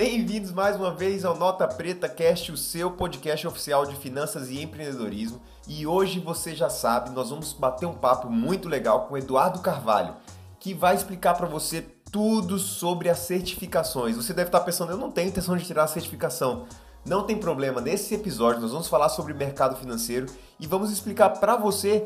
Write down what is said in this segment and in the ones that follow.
Bem-vindos mais uma vez ao Nota Preta Cast, o seu podcast oficial de finanças e empreendedorismo. E hoje você já sabe, nós vamos bater um papo muito legal com Eduardo Carvalho, que vai explicar para você tudo sobre as certificações. Você deve estar pensando, eu não tenho intenção de tirar a certificação. Não tem problema, nesse episódio nós vamos falar sobre mercado financeiro e vamos explicar para você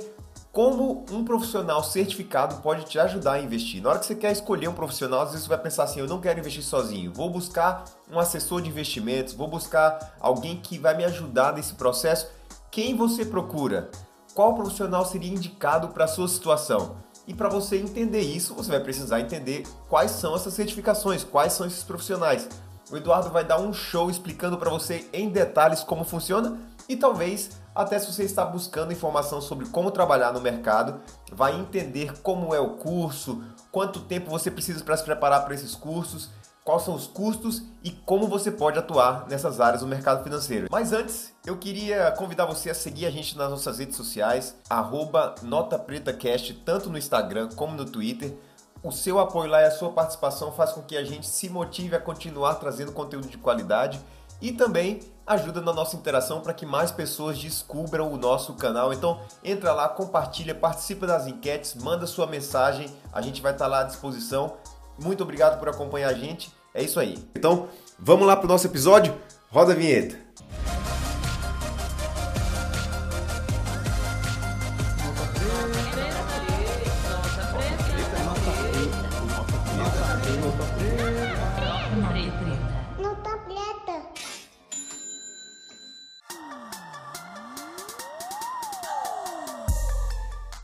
como um profissional certificado pode te ajudar a investir. Na hora que você quer escolher um profissional, às vezes você vai pensar assim: eu não quero investir sozinho, vou buscar um assessor de investimentos, vou buscar alguém que vai me ajudar nesse processo. Quem você procura? Qual profissional seria indicado para a sua situação? E para você entender isso, você vai precisar entender quais são essas certificações, quais são esses profissionais. O Eduardo vai dar um show explicando para você em detalhes como funciona e talvez até se você está buscando informação sobre como trabalhar no mercado, vai entender como é o curso, quanto tempo você precisa para se preparar para esses cursos, quais são os custos e como você pode atuar nessas áreas do mercado financeiro. Mas antes, eu queria convidar você a seguir a gente nas nossas redes sociais, NotaPretaCast, tanto no Instagram como no Twitter. O seu apoio lá e a sua participação faz com que a gente se motive a continuar trazendo conteúdo de qualidade e também ajuda na nossa interação para que mais pessoas descubram o nosso canal. Então, entra lá, compartilha, participa das enquetes, manda sua mensagem, a gente vai estar tá lá à disposição. Muito obrigado por acompanhar a gente. É isso aí. Então, vamos lá para o nosso episódio? Roda a vinheta.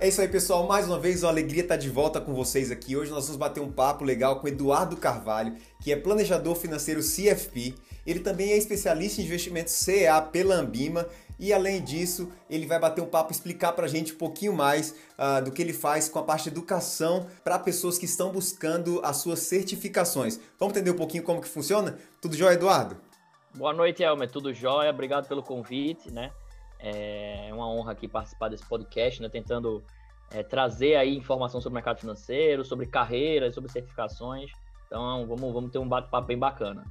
É isso aí, pessoal. Mais uma vez, a alegria estar de volta com vocês aqui. Hoje nós vamos bater um papo legal com Eduardo Carvalho, que é planejador financeiro CFP. Ele também é especialista em investimentos CEA pela Ambima. E além disso, ele vai bater um papo, explicar para a gente um pouquinho mais uh, do que ele faz com a parte de educação para pessoas que estão buscando as suas certificações. Vamos entender um pouquinho como que funciona? Tudo jóia, Eduardo? Boa noite, Elmer. Tudo jóia. Obrigado pelo convite, né? É uma honra aqui participar desse podcast, né? Tentando é, trazer aí informação sobre o mercado financeiro, sobre carreiras, sobre certificações. Então, vamos, vamos ter um bate-papo bem bacana.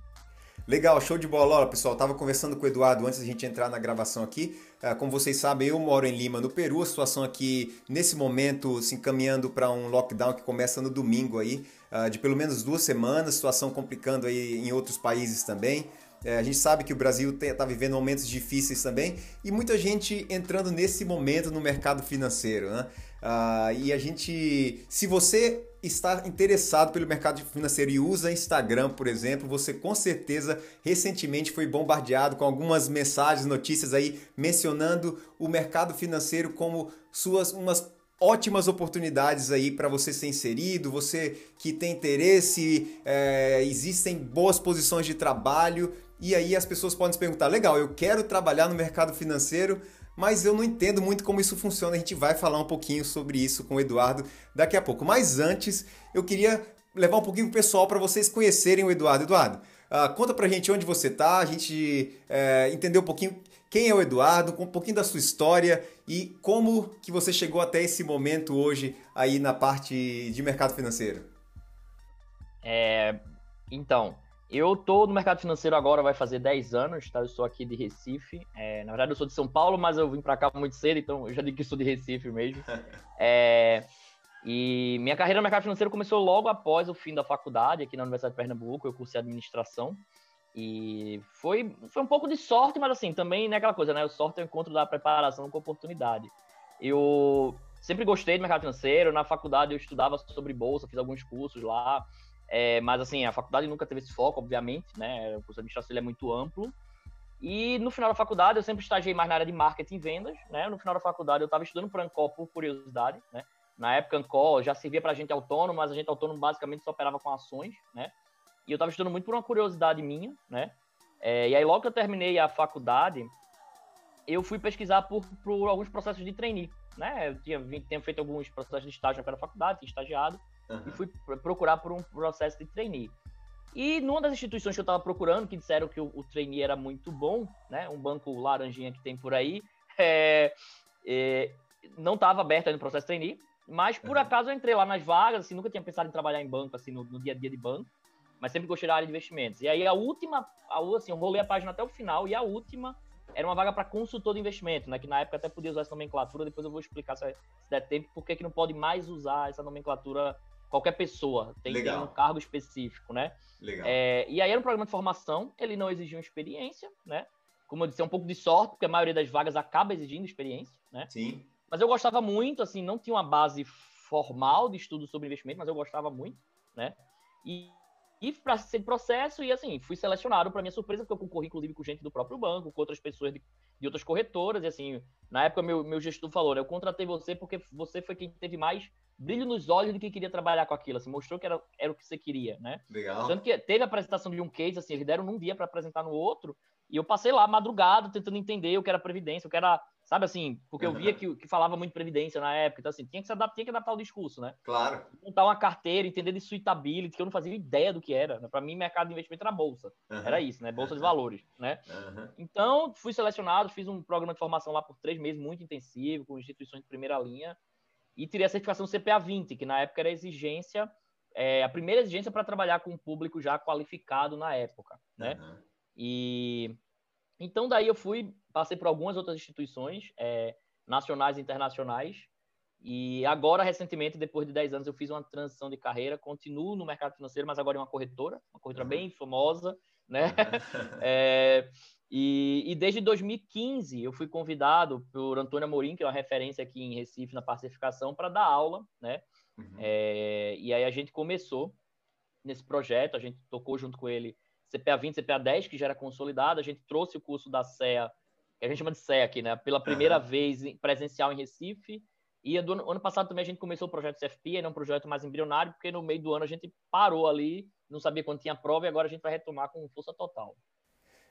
Legal, show de bola. Olha, pessoal, estava conversando com o Eduardo antes da gente entrar na gravação aqui. É, como vocês sabem, eu moro em Lima, no Peru. A situação aqui, nesse momento, se encaminhando para um lockdown que começa no domingo aí, é, de pelo menos duas semanas. Situação complicando aí em outros países também. É, a gente sabe que o Brasil está vivendo momentos difíceis também e muita gente entrando nesse momento no mercado financeiro. Né? Uh, e a gente, se você está interessado pelo mercado financeiro e usa Instagram, por exemplo, você com certeza recentemente foi bombardeado com algumas mensagens, notícias aí mencionando o mercado financeiro como suas umas ótimas oportunidades aí para você ser inserido, você que tem interesse, é, existem boas posições de trabalho. E aí as pessoas podem se perguntar: legal, eu quero trabalhar no mercado financeiro, mas eu não entendo muito como isso funciona. A gente vai falar um pouquinho sobre isso com o Eduardo daqui a pouco. Mas antes, eu queria levar um pouquinho o pessoal para vocês conhecerem o Eduardo. Eduardo, uh, conta pra gente onde você tá, a gente uh, entender um pouquinho quem é o Eduardo, um pouquinho da sua história e como que você chegou até esse momento hoje aí na parte de mercado financeiro. É, então, eu tô no mercado financeiro agora, vai fazer 10 anos, tá? Eu sou aqui de Recife. É, na verdade, eu sou de São Paulo, mas eu vim para cá muito cedo, então eu já digo que sou de Recife mesmo. É, e minha carreira no mercado financeiro começou logo após o fim da faculdade, aqui na Universidade de Pernambuco. Eu cursei administração. E foi, foi um pouco de sorte, mas assim, também não é aquela coisa, né? O sorte é o encontro da preparação com oportunidade. Eu sempre gostei do mercado financeiro. Na faculdade eu estudava sobre bolsa, fiz alguns cursos lá. É, mas assim, a faculdade nunca teve esse foco, obviamente, né? O curso de administração é muito amplo. E no final da faculdade eu sempre estagiei mais na área de marketing e vendas, né? No final da faculdade eu estava estudando para Ancor por curiosidade, né? Na época Ancor já servia para gente autônomo, mas a gente autônomo basicamente só operava com ações, né? E eu estava estudando muito por uma curiosidade minha, né? É, e aí logo que eu terminei a faculdade, eu fui pesquisar por, por alguns processos de trainee, né? Eu tinha, tinha feito alguns processos de estágio na faculdade, tinha estagiado, uhum. e fui procurar por um processo de trainee. E numa das instituições que eu estava procurando, que disseram que o, o trainee era muito bom, né, um banco laranjinha que tem por aí, é, é, não estava aberto ainda o processo de trainee, mas por uhum. acaso eu entrei lá nas vagas, assim, nunca tinha pensado em trabalhar em banco, assim, no, no dia a dia de banco. mas sempre gostei da área de investimentos. E aí a última, a, assim, eu rolei a página até o final, e a última era uma vaga para consultor de investimento, né? Que na época até podia usar essa nomenclatura, depois eu vou explicar se, se der tempo, por que não pode mais usar essa nomenclatura qualquer pessoa, tem, tem um cargo específico, né? Legal. É, e aí era um programa de formação, ele não exigia experiência, né? Como eu disse, é um pouco de sorte, porque a maioria das vagas acaba exigindo experiência, né? Sim. Mas eu gostava muito, assim, não tinha uma base formal de estudo sobre investimento, mas eu gostava muito, né? E, e para ser processo, e assim, fui selecionado, para minha surpresa, porque eu concorri, inclusive, com gente do próprio banco, com outras pessoas de, de outras corretoras, e assim, na época meu, meu gestor falou, né, eu contratei você porque você foi quem teve mais brilho nos olhos de que queria trabalhar com aquilo, assim, mostrou que era, era o que você queria, né? Legal. Tanto que teve a apresentação de um case, assim, eles deram num dia para apresentar no outro, e eu passei lá madrugada tentando entender o que era previdência, o que era Sabe assim, porque eu via que, que falava muito previdência na época, então assim, tinha que se adaptar, tinha que adaptar o discurso, né? Claro. Montar uma carteira, entender de suitability, que eu não fazia ideia do que era. Né? Para mim, mercado de investimento era bolsa. Uhum. Era isso, né? Bolsa de valores, né? Uhum. Então, fui selecionado, fiz um programa de formação lá por três meses, muito intensivo, com instituições de primeira linha, e tirei a certificação CPA 20, que na época era exigência, é, a primeira exigência para trabalhar com um público já qualificado na época, né? Uhum. E então daí eu fui passei por algumas outras instituições é, nacionais e internacionais. E agora, recentemente, depois de 10 anos, eu fiz uma transição de carreira, continuo no mercado financeiro, mas agora em uma corretora, uma corretora uhum. bem famosa, né? Uhum. é, e, e, desde 2015 eu fui convidado por Antônio Amorim, que é uma referência aqui em Recife na pacificação, para dar aula, né? Uhum. É, e aí a gente começou nesse projeto, a gente tocou junto com ele CPA 20, CPA 10, que já era consolidado, a gente trouxe o curso da CEA que a gente chama de SEC, né? Pela primeira uhum. vez presencial em Recife. E do ano, ano, passado também a gente começou o projeto CFP, era um projeto mais embrionário, porque no meio do ano a gente parou ali, não sabia quando tinha prova, e agora a gente vai retomar com força total.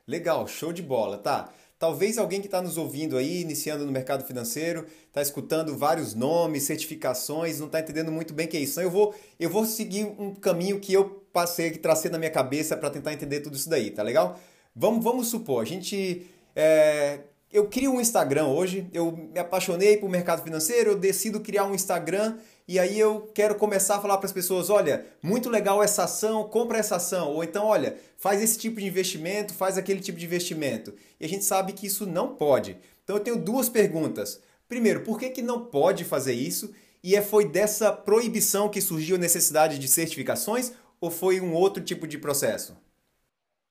Legal, show de bola, tá? Talvez alguém que está nos ouvindo aí, iniciando no mercado financeiro, está escutando vários nomes, certificações, não está entendendo muito bem o que é isso. Então eu vou, eu vou seguir um caminho que eu passei, que tracei na minha cabeça para tentar entender tudo isso daí, tá legal? Vamos, vamos supor, a gente é, eu crio um Instagram hoje, eu me apaixonei por mercado financeiro, eu decido criar um Instagram e aí eu quero começar a falar para as pessoas, olha, muito legal essa ação, compra essa ação, ou então, olha, faz esse tipo de investimento, faz aquele tipo de investimento. E a gente sabe que isso não pode. Então eu tenho duas perguntas. Primeiro, por que, que não pode fazer isso? E é, foi dessa proibição que surgiu a necessidade de certificações ou foi um outro tipo de processo?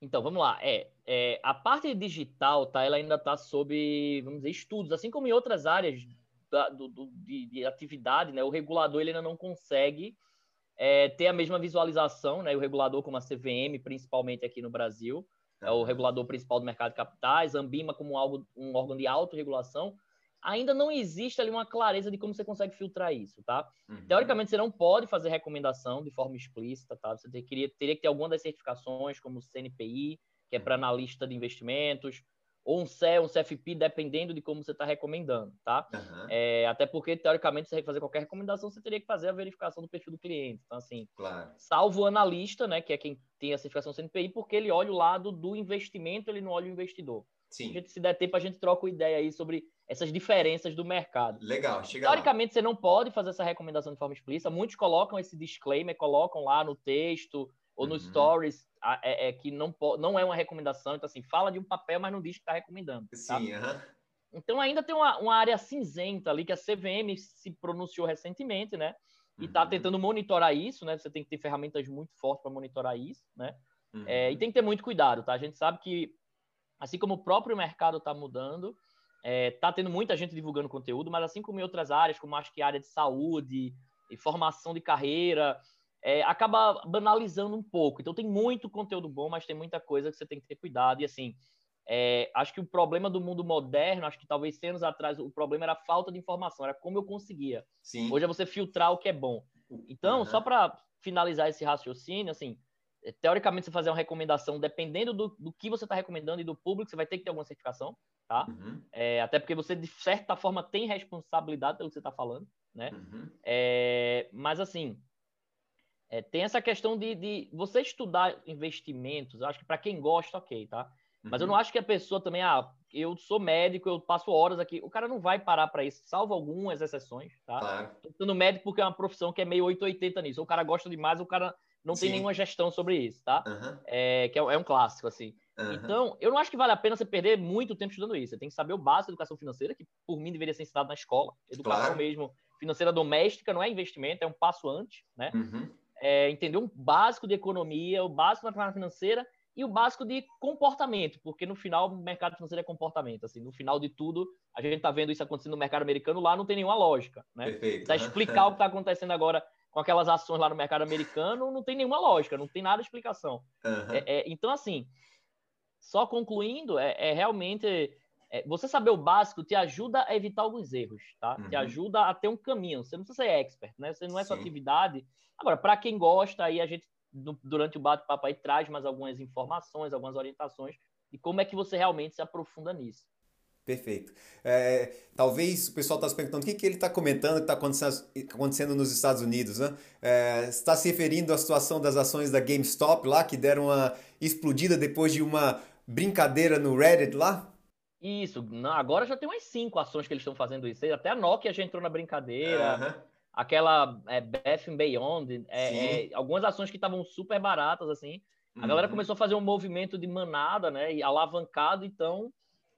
Então, vamos lá. É, é, a parte digital, tá, ela ainda está sob, vamos dizer, estudos, assim como em outras áreas da, do, do, de, de, atividade, né? O regulador ele ainda não consegue é, ter a mesma visualização, né? O regulador, como a CVM, principalmente aqui no Brasil, é o regulador principal do mercado de capitais, Ambima como algo, um órgão de autorregulação, ainda não existe ali uma clareza de como você consegue filtrar isso, tá? Uhum. Teoricamente, você não pode fazer recomendação de forma explícita, tá? Você teria, teria que ter alguma das certificações, como o CNPI, que é para analista de investimentos, ou um CE, um CFP, dependendo de como você está recomendando, tá? Uhum. É, até porque, teoricamente, você fazer qualquer recomendação, você teria que fazer a verificação do perfil do cliente. Então, assim, claro. salvo o analista, né, que é quem tem a certificação CNPI, porque ele olha o lado do investimento, ele não olha o investidor. Sim. A gente, se der tempo, a gente troca uma ideia aí sobre essas diferenças do mercado. Legal, chega Teoricamente, lá. você não pode fazer essa recomendação de forma explícita. Muitos colocam esse disclaimer, colocam lá no texto ou no uhum. stories é, é, que não, não é uma recomendação. Então, assim, fala de um papel, mas não diz que está recomendando. Sim, tá? Então, ainda tem uma, uma área cinzenta ali que a CVM se pronunciou recentemente, né? E está uhum. tentando monitorar isso, né? Você tem que ter ferramentas muito fortes para monitorar isso, né? Uhum. É, e tem que ter muito cuidado, tá? A gente sabe que assim como o próprio mercado está mudando, é, tá tendo muita gente divulgando conteúdo, mas assim como em outras áreas, como acho que a área de saúde e formação de carreira, é, acaba banalizando um pouco. Então tem muito conteúdo bom, mas tem muita coisa que você tem que ter cuidado. E assim, é, acho que o problema do mundo moderno, acho que talvez 100 anos atrás, o problema era a falta de informação, era como eu conseguia. Sim. Hoje é você filtrar o que é bom. Então, uhum. só para finalizar esse raciocínio, assim, teoricamente, você fazer uma recomendação, dependendo do, do que você está recomendando e do público, você vai ter que ter alguma certificação, tá? Uhum. É, até porque você, de certa forma, tem responsabilidade pelo que você está falando, né? Uhum. É, mas, assim, é, tem essa questão de, de, você estudar investimentos, eu acho que para quem gosta, ok, tá? Mas eu uhum. não acho que a pessoa também, ah, eu sou médico, eu passo horas aqui. O cara não vai parar para isso, salvo algumas exceções, tá? Claro. Tô sendo médico porque é uma profissão que é meio 880 nisso. Ou o cara gosta demais, ou o cara não Sim. tem nenhuma gestão sobre isso, tá? Aham, É, que é, é um clássico, assim. aham. Então, eu não acho que vale a pena você perder muito tempo estudando isso. Você tem que saber o básico da educação financeira, que por mim deveria ser ensinado na escola. Educação Claro. mesmo financeira doméstica não é investimento, é um passo antes, né? Uhum. É entender um básico de economia, o básico da financeira e o básico de comportamento, porque no final o mercado financeiro é comportamento. Assim, no final de tudo, a gente está vendo isso acontecendo no mercado americano, lá não tem nenhuma lógica, né? Perfeito. Explicar o que está acontecendo agora com aquelas ações lá no mercado americano, não tem nenhuma lógica, não tem nada de explicação. Aham. É, é, então, assim, só concluindo, é, é realmente é, você saber o básico te ajuda a evitar alguns erros, tá? Te Uhum. ajuda a ter um caminho. Você não precisa ser expert, né? Você não é sua Sim. atividade. Agora, para quem gosta, aí a gente durante o bate-papo aí traz mais algumas informações, algumas orientações de como é que você realmente se aprofunda nisso. Perfeito. É, talvez o pessoal está se perguntando o que, que ele está comentando que está acontecendo, acontecendo nos Estados Unidos, né? É, está se referindo à situação das ações da GameStop lá, que deram uma explodida depois de uma brincadeira no Reddit lá? Isso, agora já tem umas cinco ações que eles estão fazendo isso. Até a Nokia já entrou na brincadeira. Aham. aquela é, Beth Beyond, é, é, algumas ações que estavam super baratas, assim. A galera Uhum. começou a fazer um movimento de manada, né? E alavancado, então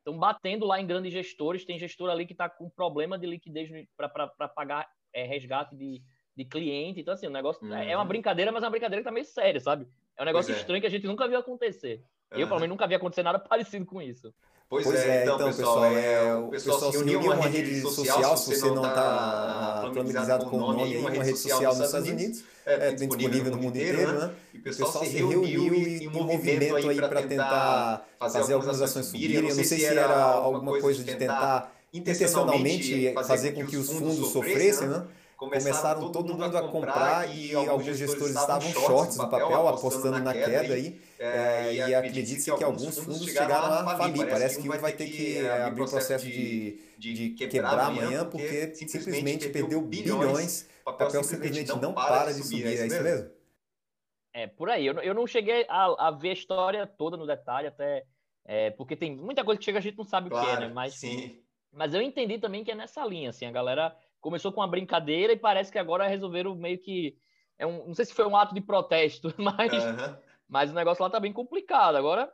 estão batendo lá em grandes gestores. Tem gestor ali que está com problema de liquidez para pagar é, resgate de, de cliente. Então, assim, o negócio é- é uma Uhum. brincadeira, mas é uma brincadeira que tá meio séria, sabe? É um negócio Pois é. estranho que a gente nunca viu acontecer. Eu, Aham. pelo menos, nunca vi acontecer nada parecido com isso. Pois, Pois é, é, então, então, pessoal, é, é, o pessoal se reuniu em uma rede social, se você não está familiarizado com o nome aí, uma rede social nos Estados Unidos, é, é, disponível no mundo inteiro, né? E o pessoal, pessoal se reuniu e em movimento aí para tentar fazer algumas ações subirem. Eu não sei se era alguma coisa de tentar intencionalmente fazer com que os fundos sofressem, né? Começaram todo mundo a comprar e alguns gestores estavam shorts no papel, apostando na queda aí. É, e acredite-se que alguns fundos chegaram a falir. Parece que um vai ter que é, abrir o processo de, de quebrar amanhã, porque simplesmente perdeu bilhões. O papel simplesmente não para de subir, é isso mesmo? É, por aí. Eu, não- eu não cheguei a, a ver a história toda no detalhe, até. é, porque tem muita coisa que chega a gente não sabe o que é, né? Mas, sim. mas eu entendi também que é nessa linha, assim. A galera começou com uma brincadeira e parece que agora resolveram meio que. É um, não sei se foi um ato de protesto, mas, Aham. mas o negócio lá tá bem complicado. Agora.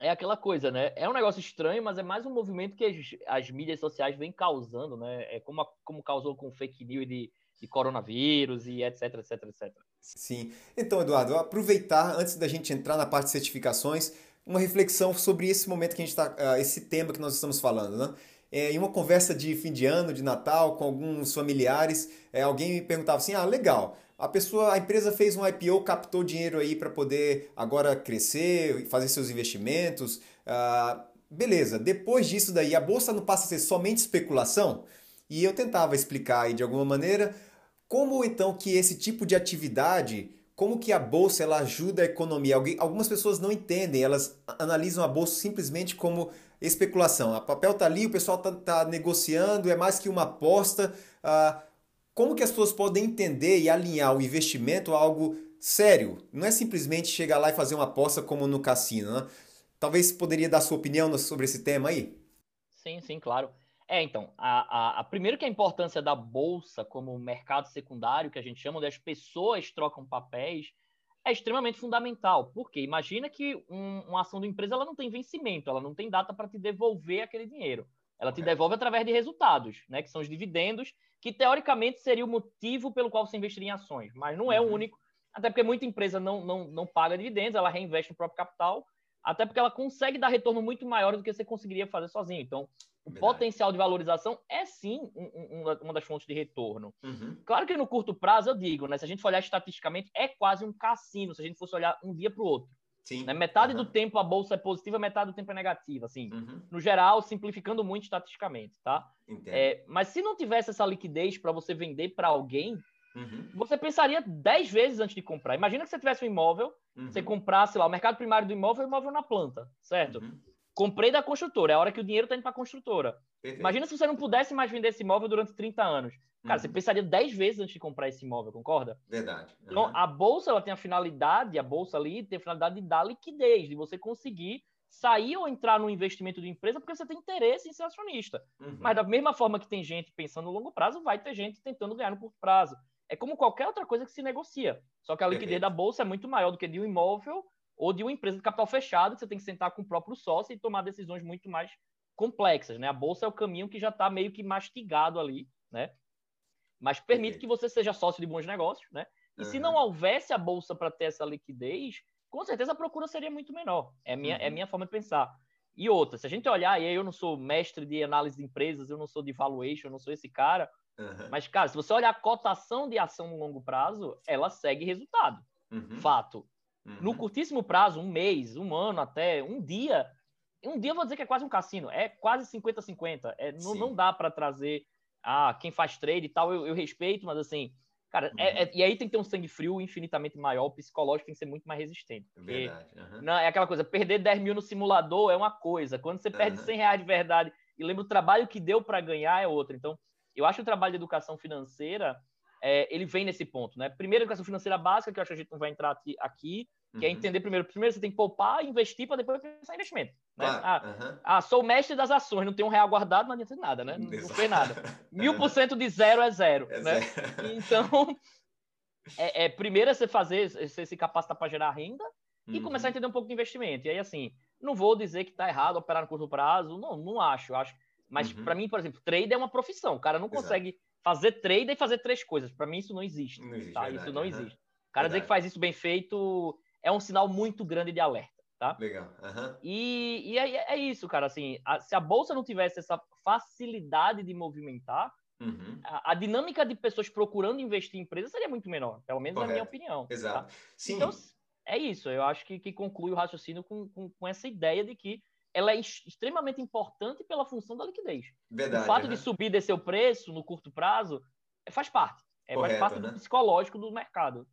É aquela coisa, né? É um negócio estranho, mas é mais um movimento que as, as mídias sociais vêm causando, né? É como, a- como causou com fake news de, de coronavírus e etc, etc, etc. Sim. Então, Eduardo, aproveitar, antes da gente entrar na parte de certificações, uma reflexão sobre esse momento que a gente está, esse tema que nós estamos falando, né? É, em uma conversa de fim de ano, de Natal, com alguns familiares, é, alguém me perguntava assim: ah, legal, a pessoa, a empresa fez um IPO, captou dinheiro aí para poder agora crescer, fazer seus investimentos. ah, beleza, depois disso daí, a bolsa não passa a ser somente especulação? E eu tentava explicar aí de alguma maneira como então que esse tipo de atividade, como que a bolsa ela ajuda a economia? Algumas pessoas não entendem, elas analisam a bolsa simplesmente como especulação. A papel tá ali, o pessoal tá, tá negociando, é mais que uma aposta. Ah, como que as pessoas podem entender e alinhar o investimento a algo sério? Não é simplesmente chegar lá e fazer uma aposta como no cassino, né? Talvez poderia dar sua opinião sobre esse tema aí? Sim, sim, claro. É, então, a, a, a- primeiro que a importância da bolsa como mercado secundário, que a gente chama, onde as pessoas trocam papéis, é extremamente fundamental. Porque imagina que um- uma ação da empresa ela não tem vencimento, ela não tem data para te devolver aquele dinheiro. Ela te devolve através de resultados, né? Que são os dividendos, que teoricamente seria o motivo pelo qual você investiria em ações, mas não é o Uhum. único. Até porque muita empresa não, não, não paga dividendos, ela reinveste no próprio capital, até porque ela consegue dar retorno muito maior do que você conseguiria fazer sozinho. Então, o Verdade. potencial de valorização é sim um- um- uma- das fontes de retorno. Uhum. Claro que no curto prazo, eu digo, né? Se a gente for olhar estatisticamente, é quase um cassino, se a gente fosse olhar um dia para o outro. Sim. Né? Metade Aham. do tempo a bolsa é positiva, metade do tempo é negativa, assim. Uhum. No geral, simplificando muito estatisticamente, tá? É, mas se não tivesse essa liquidez para você vender para alguém, Uhum. você pensaria 10 vezes antes de comprar. Imagina que você tivesse um imóvel, Uhum. você comprasse lá, o mercado primário do imóvel é o imóvel na planta, certo? Uhum. Comprei da construtora, é a hora que o dinheiro está indo para a construtora. Perfeito. Imagina se você não pudesse mais vender esse imóvel durante 30 anos. Cara, Uhum. você pensaria 10 vezes antes de comprar esse imóvel, concorda? Verdade. Então, Aham. a bolsa ela tem a finalidade, a bolsa ali tem a finalidade de dar liquidez, de você conseguir sair ou entrar no investimento de empresa porque você tem interesse em ser acionista. Uhum. Mas da mesma forma que tem gente pensando no longo prazo, vai ter gente tentando ganhar no curto prazo. é como qualquer outra coisa que se negocia. Só que a liquidez Perfeito. da bolsa é muito maior do que de um imóvel ou de uma empresa de capital fechado, que você tem que sentar com o próprio sócio e tomar decisões muito mais complexas, né? A bolsa é o caminho que já está meio que mastigado ali, né? Mas permite Perfeito. que você seja sócio de bons negócios, né? E uhum. se não houvesse a bolsa para ter essa liquidez, com certeza a procura seria muito menor. É minha, é uhum. é minha forma de pensar. E outra, se a gente olhar, e aí eu não sou mestre de análise de empresas, eu não sou de valuation, eu não sou esse cara, uhum. mas, cara, se você olhar a cotação de ação no longo prazo, ela segue resultado. Uhum. Fato. Uhum. No curtíssimo prazo, um mês, um ano até, um dia, um dia eu vou dizer que é quase um cassino, é quase 50-50. É, não, não dá para trazer, ah, quem faz trade e tal, eu, eu respeito, mas assim, Cara, uhum. é, é, e aí tem que ter um sangue frio infinitamente maior, o psicológico tem que ser muito mais resistente. Verdade. Uhum. Não, é aquela coisa, perder 10 mil no simulador é uma coisa. Quando você perde uhum. 100 reais de verdade e lembra o trabalho que deu para ganhar é outra. Então, eu acho que o trabalho de educação financeira, é, ele vem nesse ponto, né? Primeiro, educação financeira básica, que eu acho que a gente não vai entrar aqui, que é uhum. é entender primeiro. Primeiro você tem que poupar, investir para depois pensar em investimento. Né? Claro. Ah, uhum. ah, sou mestre das ações, não tenho um real guardado, não adianta nada, né? Não, não fez nada. Mil por cento de zero é zero. É né? Zero. Então, é, é, primeiro é você fazer, você se capacitar para gerar renda e uhum. começar a entender um pouco de investimento. E aí, assim, não vou dizer que está errado operar no curto prazo, não, não acho. acho. Mas uhum. para mim, por exemplo, trade é uma profissão. O cara não consegue Exato. fazer trade e fazer três coisas. Para mim, isso não existe. Não existe tá? Isso não existe. O cara verdade. dizer que faz isso bem feito é um sinal muito grande de alerta. Tá? Legal. Uhum. E, e é, é, isso, cara. Assim, a, se a bolsa não tivesse essa facilidade de movimentar, uhum. a, a, dinâmica de pessoas procurando investir em empresas seria muito menor, pelo menos Correto. na minha opinião. Tá? Exato. Tá? Então, é isso. Eu acho que, que conclui o raciocínio com, com, com essa ideia de que ela é extremamente importante pela função da liquidez. Verdade, o fato né? de subir e descer o preço no curto prazo faz parte. É, Correto, faz parte né? do psicológico do mercado.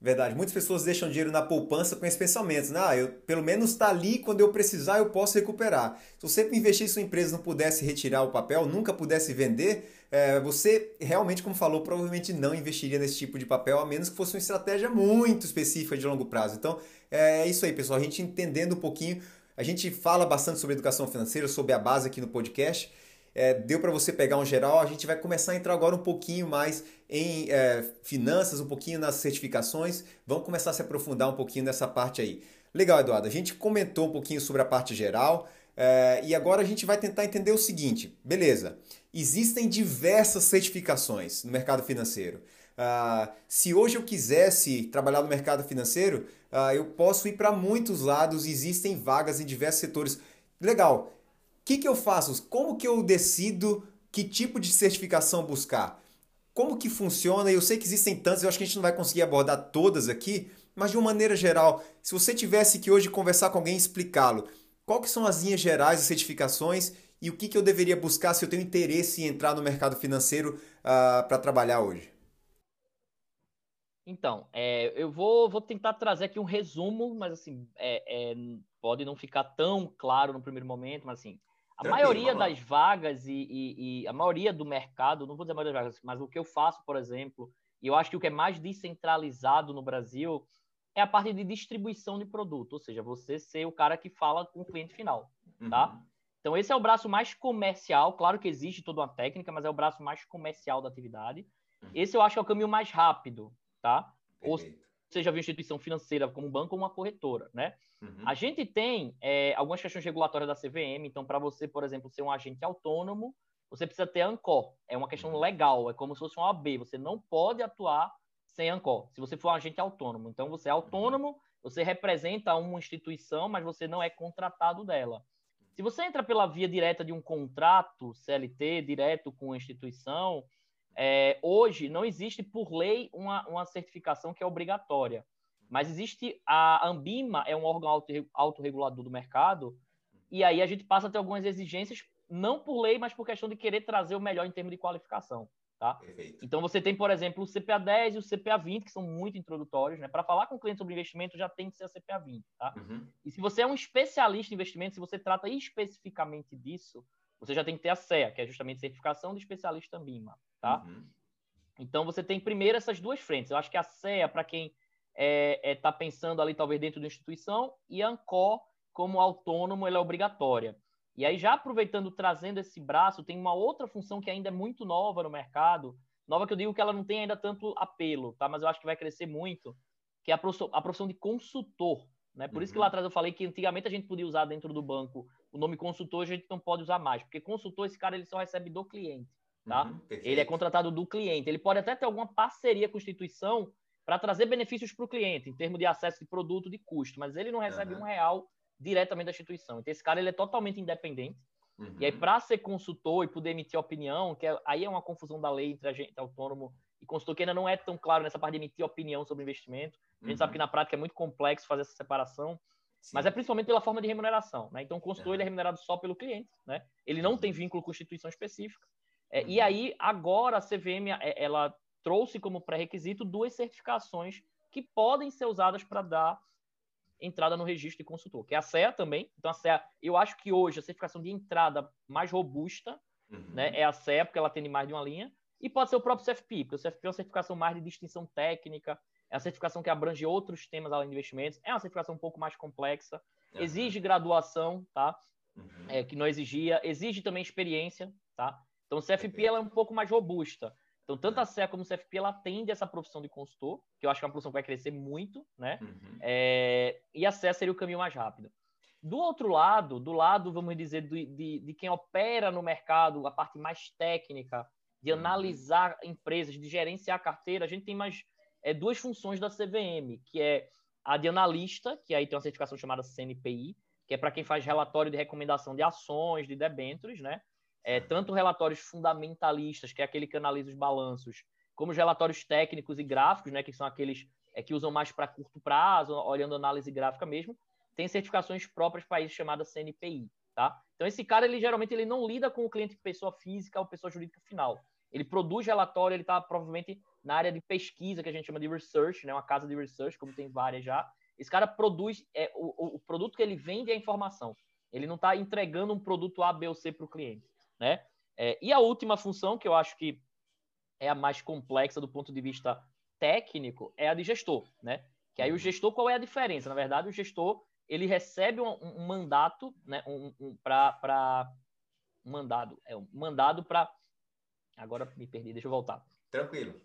Verdade. Muitas pessoas deixam dinheiro na poupança com esse pensamento, né? Ah, eu, pelo menos está ali, quando eu precisar eu posso recuperar. Se você investir sua empresa não pudesse retirar o papel, nunca pudesse vender, é, você realmente, como falou, provavelmente não investiria nesse tipo de papel, a menos que fosse uma estratégia muito específica de longo prazo. Então, é isso aí, pessoal. A gente entendendo um pouquinho, a gente fala bastante sobre educação financeira, sobre a base aqui no podcast. É, deu para você pegar um geral, a gente vai começar a entrar agora um pouquinho mais em é, finanças, um pouquinho nas certificações. Vamos começar a se aprofundar um pouquinho nessa parte aí. Legal, Eduardo. A gente comentou um pouquinho sobre a parte geral é, e agora a gente vai tentar entender o seguinte: beleza, existem diversas certificações no mercado financeiro. Uh, se hoje eu quisesse trabalhar no mercado financeiro, uh, eu posso ir para muitos lados, existem vagas em diversos setores. Legal, que, que eu faço? Como que eu decido que tipo de certificação buscar? Como que funciona? Eu sei que existem tantas, eu acho que a gente não vai conseguir abordar todas aqui, mas de uma maneira geral, se você tivesse que hoje conversar com alguém e explicá-lo, qual que são as linhas gerais de certificações e o que, que eu deveria buscar se eu tenho interesse em entrar no mercado financeiro uh, para trabalhar hoje? Então, é, eu vou, vou tentar trazer aqui um resumo, mas assim, é, é, pode não ficar tão claro no primeiro momento, mas assim, a Tranquilo, maioria das vagas e, e, e, a maioria do mercado, não vou dizer a maioria das vagas, mas o que eu faço, por exemplo, e eu acho que o que é mais descentralizado no Brasil é a parte de distribuição de produto, ou seja, você ser o cara que fala com o cliente final, tá? Uhum. Então esse é o braço mais comercial, claro que existe toda uma técnica, mas é o braço mais comercial da atividade. Uhum. Esse eu acho que é o caminho mais rápido, tá? Perfeito. Ou seja, uma instituição financeira como um banco ou uma corretora, né? Uhum. A gente tem é, algumas questões regulatórias da CVM, então para você, por exemplo, ser um agente autônomo, você precisa ter ANCOR. É uma questão uhum. legal, é como se fosse um OAB. Você não pode atuar sem ANCOR, se você for um agente autônomo. Então você é autônomo, você representa uma instituição, mas você não é contratado dela. Se você entra pela via direta de um contrato CLT, direto com a instituição, é, hoje não existe por lei uma, uma certificação que é obrigatória, mas existe a Ambima, é um órgão autorregulador do mercado, e aí a gente passa a ter algumas exigências, não por lei, mas por questão de querer trazer o melhor em termos de qualificação. Tá? Perfeito. Então você tem, por exemplo, o CPA 10 e o CPA 20, que são muito introdutórios, né? Para falar com o cliente sobre investimento, já tem que ser a CPA 20, tá? Uhum. E se você é um especialista em investimento, se você trata especificamente disso, você já tem que ter a CEA, que é justamente certificação de especialista Ambima tá? Uhum. Então você tem primeiro essas duas frentes. Eu acho que a CEA, para quem está é, é, tá pensando ali talvez dentro da instituição, e a ANCOR, como autônomo, ela é obrigatória. E aí, já aproveitando, trazendo esse braço, tem uma outra função que ainda é muito nova no mercado, nova que eu digo que ela não tem ainda tanto apelo, tá? Mas eu acho que vai crescer muito, que é a profissão, a profissão de consultor, né? Por uhum. isso que lá uhum. atrás eu falei que antigamente a gente podia usar dentro do banco o nome consultor, a gente não pode usar mais, porque consultor, esse cara ele só recebe do cliente, tá? Uhum, ele é contratado do cliente. Ele pode até ter alguma parceria com a instituição para trazer benefícios para o cliente, em termos de acesso de produto, de custo, mas ele não recebe uhum. um real diretamente da instituição. Então, esse cara ele é totalmente independente. Uhum. E aí, para ser consultor e poder emitir opinião, que é, aí é uma confusão da lei entre agente autônomo e consultor, que ainda não é tão claro nessa parte de emitir opinião sobre investimento. A gente uhum. sabe que na prática é muito complexo fazer essa separação. Sim. Mas é principalmente pela forma de remuneração. Né? Então, o consultor ele é remunerado só pelo cliente. Né? Ele não tem vínculo com instituição específica. É, e uhum. aí, agora, a CVM é, ela trouxe como pré-requisito duas certificações que podem ser usadas para dar entrada no registro de consultor, que é a CEA também. Então, a CEA, eu acho que hoje a certificação de entrada mais robusta uhum. né, é a CEA, porque ela tem mais de uma linha, e pode ser o próprio CFP, porque o CFP é uma certificação mais de distinção técnica, é uma certificação que abrange outros temas além de investimentos, é uma certificação um pouco mais complexa, uhum. exige graduação, tá? Uhum. É, que não exigia, exige também experiência, tá? Então, o CFP ela é um pouco mais robusta. Então, tanto a CEA como o CFP, ela atende essa profissão de consultor, que eu acho que é uma profissão que vai crescer muito, né? Uhum. É, e a CEA seria o caminho mais rápido. Do outro lado, do lado, vamos dizer, de, de, de quem opera no mercado, a parte mais técnica, de uhum. analisar empresas, de gerenciar a carteira, a gente tem mais é, duas funções da CVM, que é a de analista, que aí tem uma certificação chamada CNPI, que é para quem faz relatório de recomendação de ações, de debêntures, né? É, tanto relatórios fundamentalistas, que é aquele que analisa os balanços, como os relatórios técnicos e gráficos, né, que são aqueles é, que usam mais para curto prazo, olhando análise gráfica mesmo, tem certificações próprias para isso chamada CNPI, tá? Então esse cara ele geralmente ele não lida com o cliente pessoa física ou pessoa jurídica final. Ele produz relatório, ele está provavelmente na área de pesquisa que a gente chama de research, né, uma casa de research, como tem várias já. Esse cara produz é, o, o produto que ele vende é a informação. Ele não está entregando um produto A, B ou C para o cliente né? É, e a última função, que eu acho que é a mais complexa do ponto de vista técnico, é a de gestor, né? Que aí o gestor, qual é a diferença? Na verdade, o gestor, ele recebe um, um mandato, né? Um, um para um mandado, é um mandado para agora me perdi, deixa eu voltar. Tranquilo.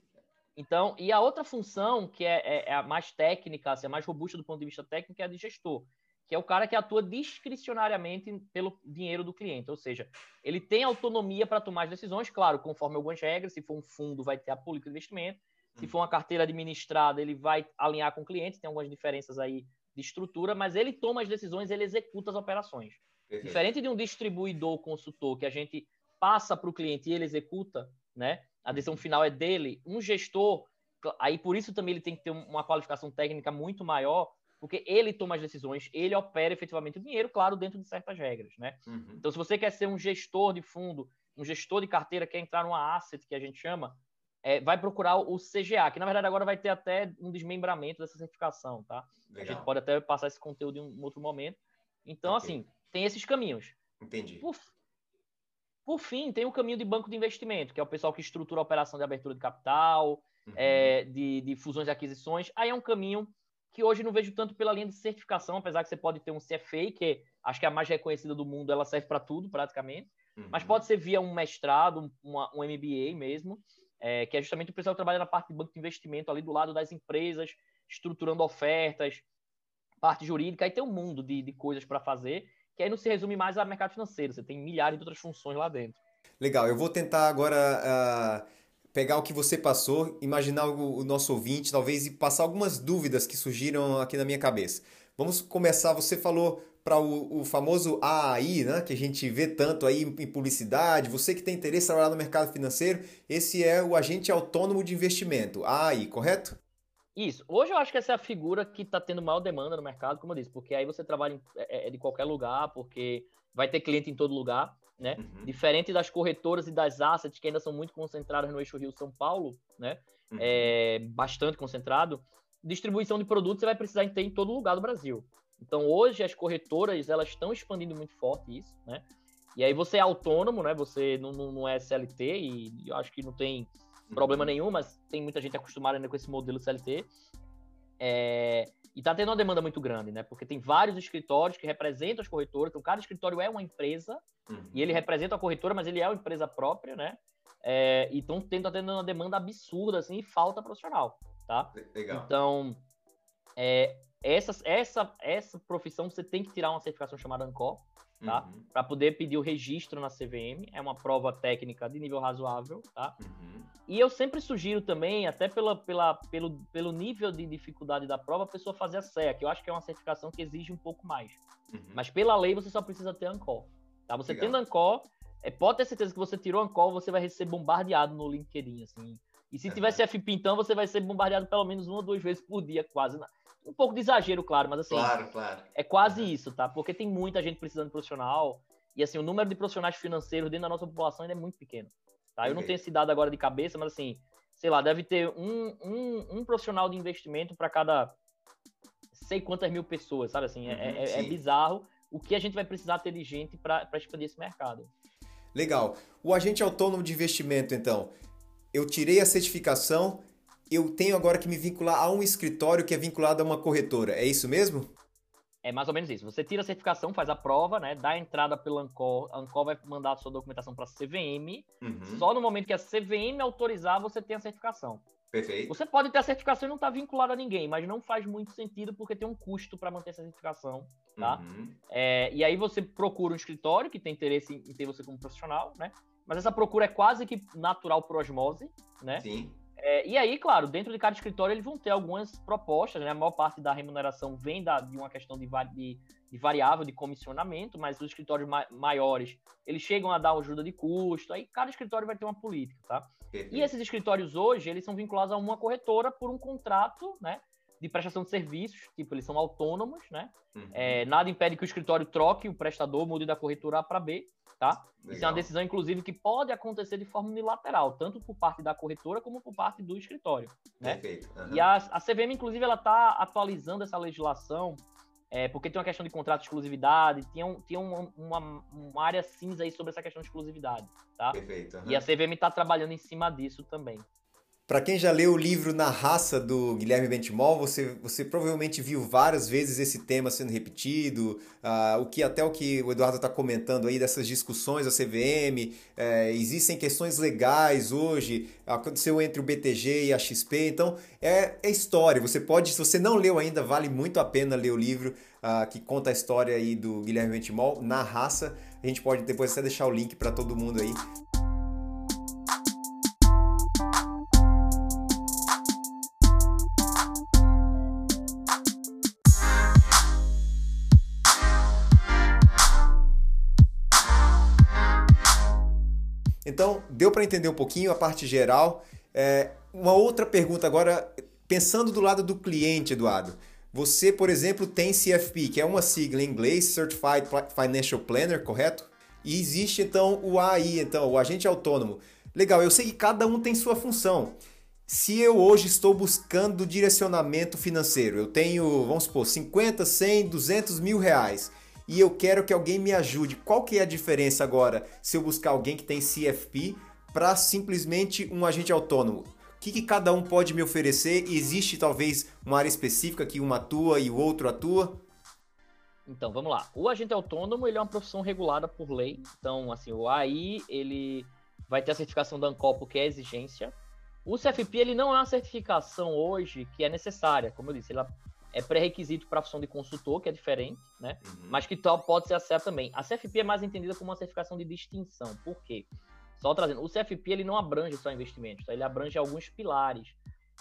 Então, e a outra função, que é, é, é a mais técnica, assim, a mais robusta do ponto de vista técnico, é a de gestor, que é o cara que atua discricionariamente pelo dinheiro do cliente, ou seja, ele tem autonomia para tomar as decisões, claro, conforme algumas regras, se for um fundo, vai ter a política de investimento, se for uma carteira administrada, ele vai alinhar com o cliente, tem algumas diferenças aí de estrutura, mas ele toma as decisões, ele executa as operações. Perfeito. Diferente de um distribuidor consultor que a gente passa para o cliente e ele executa, né? A decisão final é dele. Um gestor, aí por isso também ele tem que ter uma qualificação técnica muito maior, porque ele toma as decisões, ele opera efetivamente o dinheiro, claro, dentro de certas regras, né? Uhum. Então, se você quer ser um gestor de fundo, um gestor de carteira, quer entrar numa asset, que a gente chama, é, vai procurar o CGA, que na verdade agora vai ter até um desmembramento dessa certificação, tá? Legal. A gente pode até passar esse conteúdo em um outro momento. Então, okay. assim, tem esses caminhos. Entendi. Por, por, fim, tem o caminho de banco de investimento, que é o pessoal que estrutura a operação de abertura de capital, uhum. é, de, de fusões e aquisições. Aí é um caminho que hoje não vejo tanto pela linha de certificação, apesar que você pode ter um CFA, que acho que é a mais reconhecida do mundo, ela serve para tudo praticamente, uhum. mas pode ser via um mestrado, uma, um MBA mesmo, é, que é justamente o pessoal que trabalha na parte de banco de investimento, ali do lado das empresas, estruturando ofertas, parte jurídica, aí tem um mundo de, de coisas para fazer, que aí não se resume mais a mercado financeiro, você tem milhares de outras funções lá dentro. Legal, eu vou tentar agora. Uh pegar o que você passou, imaginar o, o nosso ouvinte, talvez, e passar algumas dúvidas que surgiram aqui na minha cabeça. Vamos começar, você falou para o, o, famoso AI, né, que a gente vê tanto aí em publicidade, você que tem interesse em trabalhar no mercado financeiro, esse é o agente autônomo de investimento, AI, correto? Isso. Hoje eu acho que essa é a figura que está tendo maior demanda no mercado, como eu disse, porque aí você trabalha em, é, é de qualquer lugar, porque vai ter cliente em todo lugar né? Uhum. Diferente das corretoras e das assets que ainda são muito concentradas no eixo Rio-São Paulo, né? Uhum. É bastante concentrado. Distribuição de produtos você vai precisar ter em todo lugar do Brasil. Então hoje as corretoras elas estão expandindo muito forte isso, né? E aí você é autônomo, né? Você não, não, não é CLT e eu acho que não tem problema uhum. nenhum, mas tem muita gente acostumada ainda com esse modelo CLT. É, e está tendo uma demanda muito grande, né? Porque tem vários escritórios que representam as corretoras, então cada escritório é uma empresa, uhum. e ele representa a corretora, mas ele é uma empresa própria, né? é, e estão tendo, tendo uma demanda absurda, assim, e falta profissional, tá? Legal. Então, é, essa, essa, essa profissão você tem que tirar uma certificação chamada ANCOR, tá? Uhum. Para poder pedir o registro na CVM, é uma prova técnica de nível razoável, tá? Uhum. E eu sempre sugiro também, até pela, pela, pelo, pelo nível de dificuldade da prova, a pessoa fazer a CEA, que eu acho que é uma certificação que exige um pouco mais. Uhum. Mas pela lei você só precisa ter ANCOR. Tá? Você Legal. tendo ANCOR, é, pode ter certeza que você tirou ANCOR, você vai ser bombardeado no LinkedIn, assim. E se É. tiver CFP, então, você vai ser bombardeado pelo menos uma ou duas vezes por dia, quase. Um pouco de exagero, claro, mas assim, Claro, claro. é quase isso, tá? Porque tem muita gente precisando de profissional. E assim, o número de profissionais financeiros dentro da nossa população ainda é muito pequeno. Tá? Eu não tenho esse dado agora de cabeça, mas assim, sei lá, deve ter um, um, um profissional de investimento para cada sei quantas mil pessoas, sabe? Assim, é, Uhum, é- é sim. bizarro o que a gente vai precisar ter de gente para expandir esse mercado. Legal. O agente autônomo de investimento, então, eu tirei a certificação, eu tenho agora que me vincular a um escritório que é vinculado a uma corretora. É isso mesmo? É mais ou menos isso. Você tira a certificação, faz a prova, né? Dá a entrada pela Ancor. A Ancor vai mandar a sua documentação para a CVM. Uhum. Só no momento que a CVM autorizar, você tem a certificação. Perfeito. Você pode ter a certificação e não estar vinculado a ninguém, mas não faz muito sentido porque tem um custo para manter essa certificação, tá? Uhum. É, e aí você procura um escritório que tem interesse em ter você como profissional, né? Mas essa procura é quase que natural por osmose, né? Sim. É, e aí, claro, dentro de cada escritório eles vão ter algumas propostas, né? A maior parte da remuneração vem da, de uma questão de, de- de variável, de comissionamento, mas os escritórios ma- maiores, eles chegam a dar ajuda de custo, aí cada escritório vai ter uma política, tá? E esses escritórios hoje, eles são vinculados a uma corretora por um contrato, né? De prestação de serviços, tipo, eles são autônomos, né? Uhum. É, nada impede que o escritório troque o prestador, mude da corretora A para B, tá? Isso é Legal. uma decisão, inclusive, que pode acontecer de forma unilateral, tanto por parte da corretora como por parte do escritório, né? Perfeito. Uhum. E a, a CVM, inclusive, ela está atualizando essa legislação, é, porque tem uma questão de contrato de exclusividade, tinha, um, tinha uma, uma, uma área cinza aí sobre essa questão de exclusividade, tá? Perfeito. uhum. E a CVM está trabalhando em cima disso também. Para quem já leu o livro Na Raça do Guilherme Bentimol, você, você provavelmente viu várias vezes esse tema sendo repetido, ah, o que até o que o Eduardo está comentando aí dessas discussões da CVM, eh, existem questões legais hoje, aconteceu entre o BTG e a XP, então é, é história. Você pode, se você não leu ainda, vale muito a pena ler o livro ah, que conta a história aí do Guilherme Bentimol, Na Raça. A gente pode depois até deixar o link para todo mundo aí. Então, deu para entender um pouquinho a parte geral. É, uma outra pergunta agora, pensando do lado do cliente, Eduardo. Você, por exemplo, tem CFP, que é uma sigla em inglês, Certified Financial Planner, correto? E existe então o AI, então, o agente autônomo. Legal, eu sei que cada um tem sua função. Se eu hoje estou buscando direcionamento financeiro, eu tenho, vamos supor, 50, 100, 200 mil reais e eu quero que alguém me ajude. Qual que é a diferença agora se eu buscar alguém que tem CFP para simplesmente um agente autônomo? O que, que cada um pode me oferecer? Existe talvez uma área específica que uma atua e o outro atua? Então, vamos lá. O agente autônomo, ele é uma profissão regulada por lei. Então, assim, o AI, ele vai ter a certificação da ANCOPO, que é exigência. O CFP, ele não é uma certificação hoje que é necessária. Como eu disse, ela é pré-requisito para a função de consultor, que é diferente, né? Uhum. Mas que tal pode ser aceita também. A CFP é mais entendida como uma certificação de distinção. Por quê? Só trazendo, o CFP ele não abrange só investimentos, tá? ele abrange alguns pilares.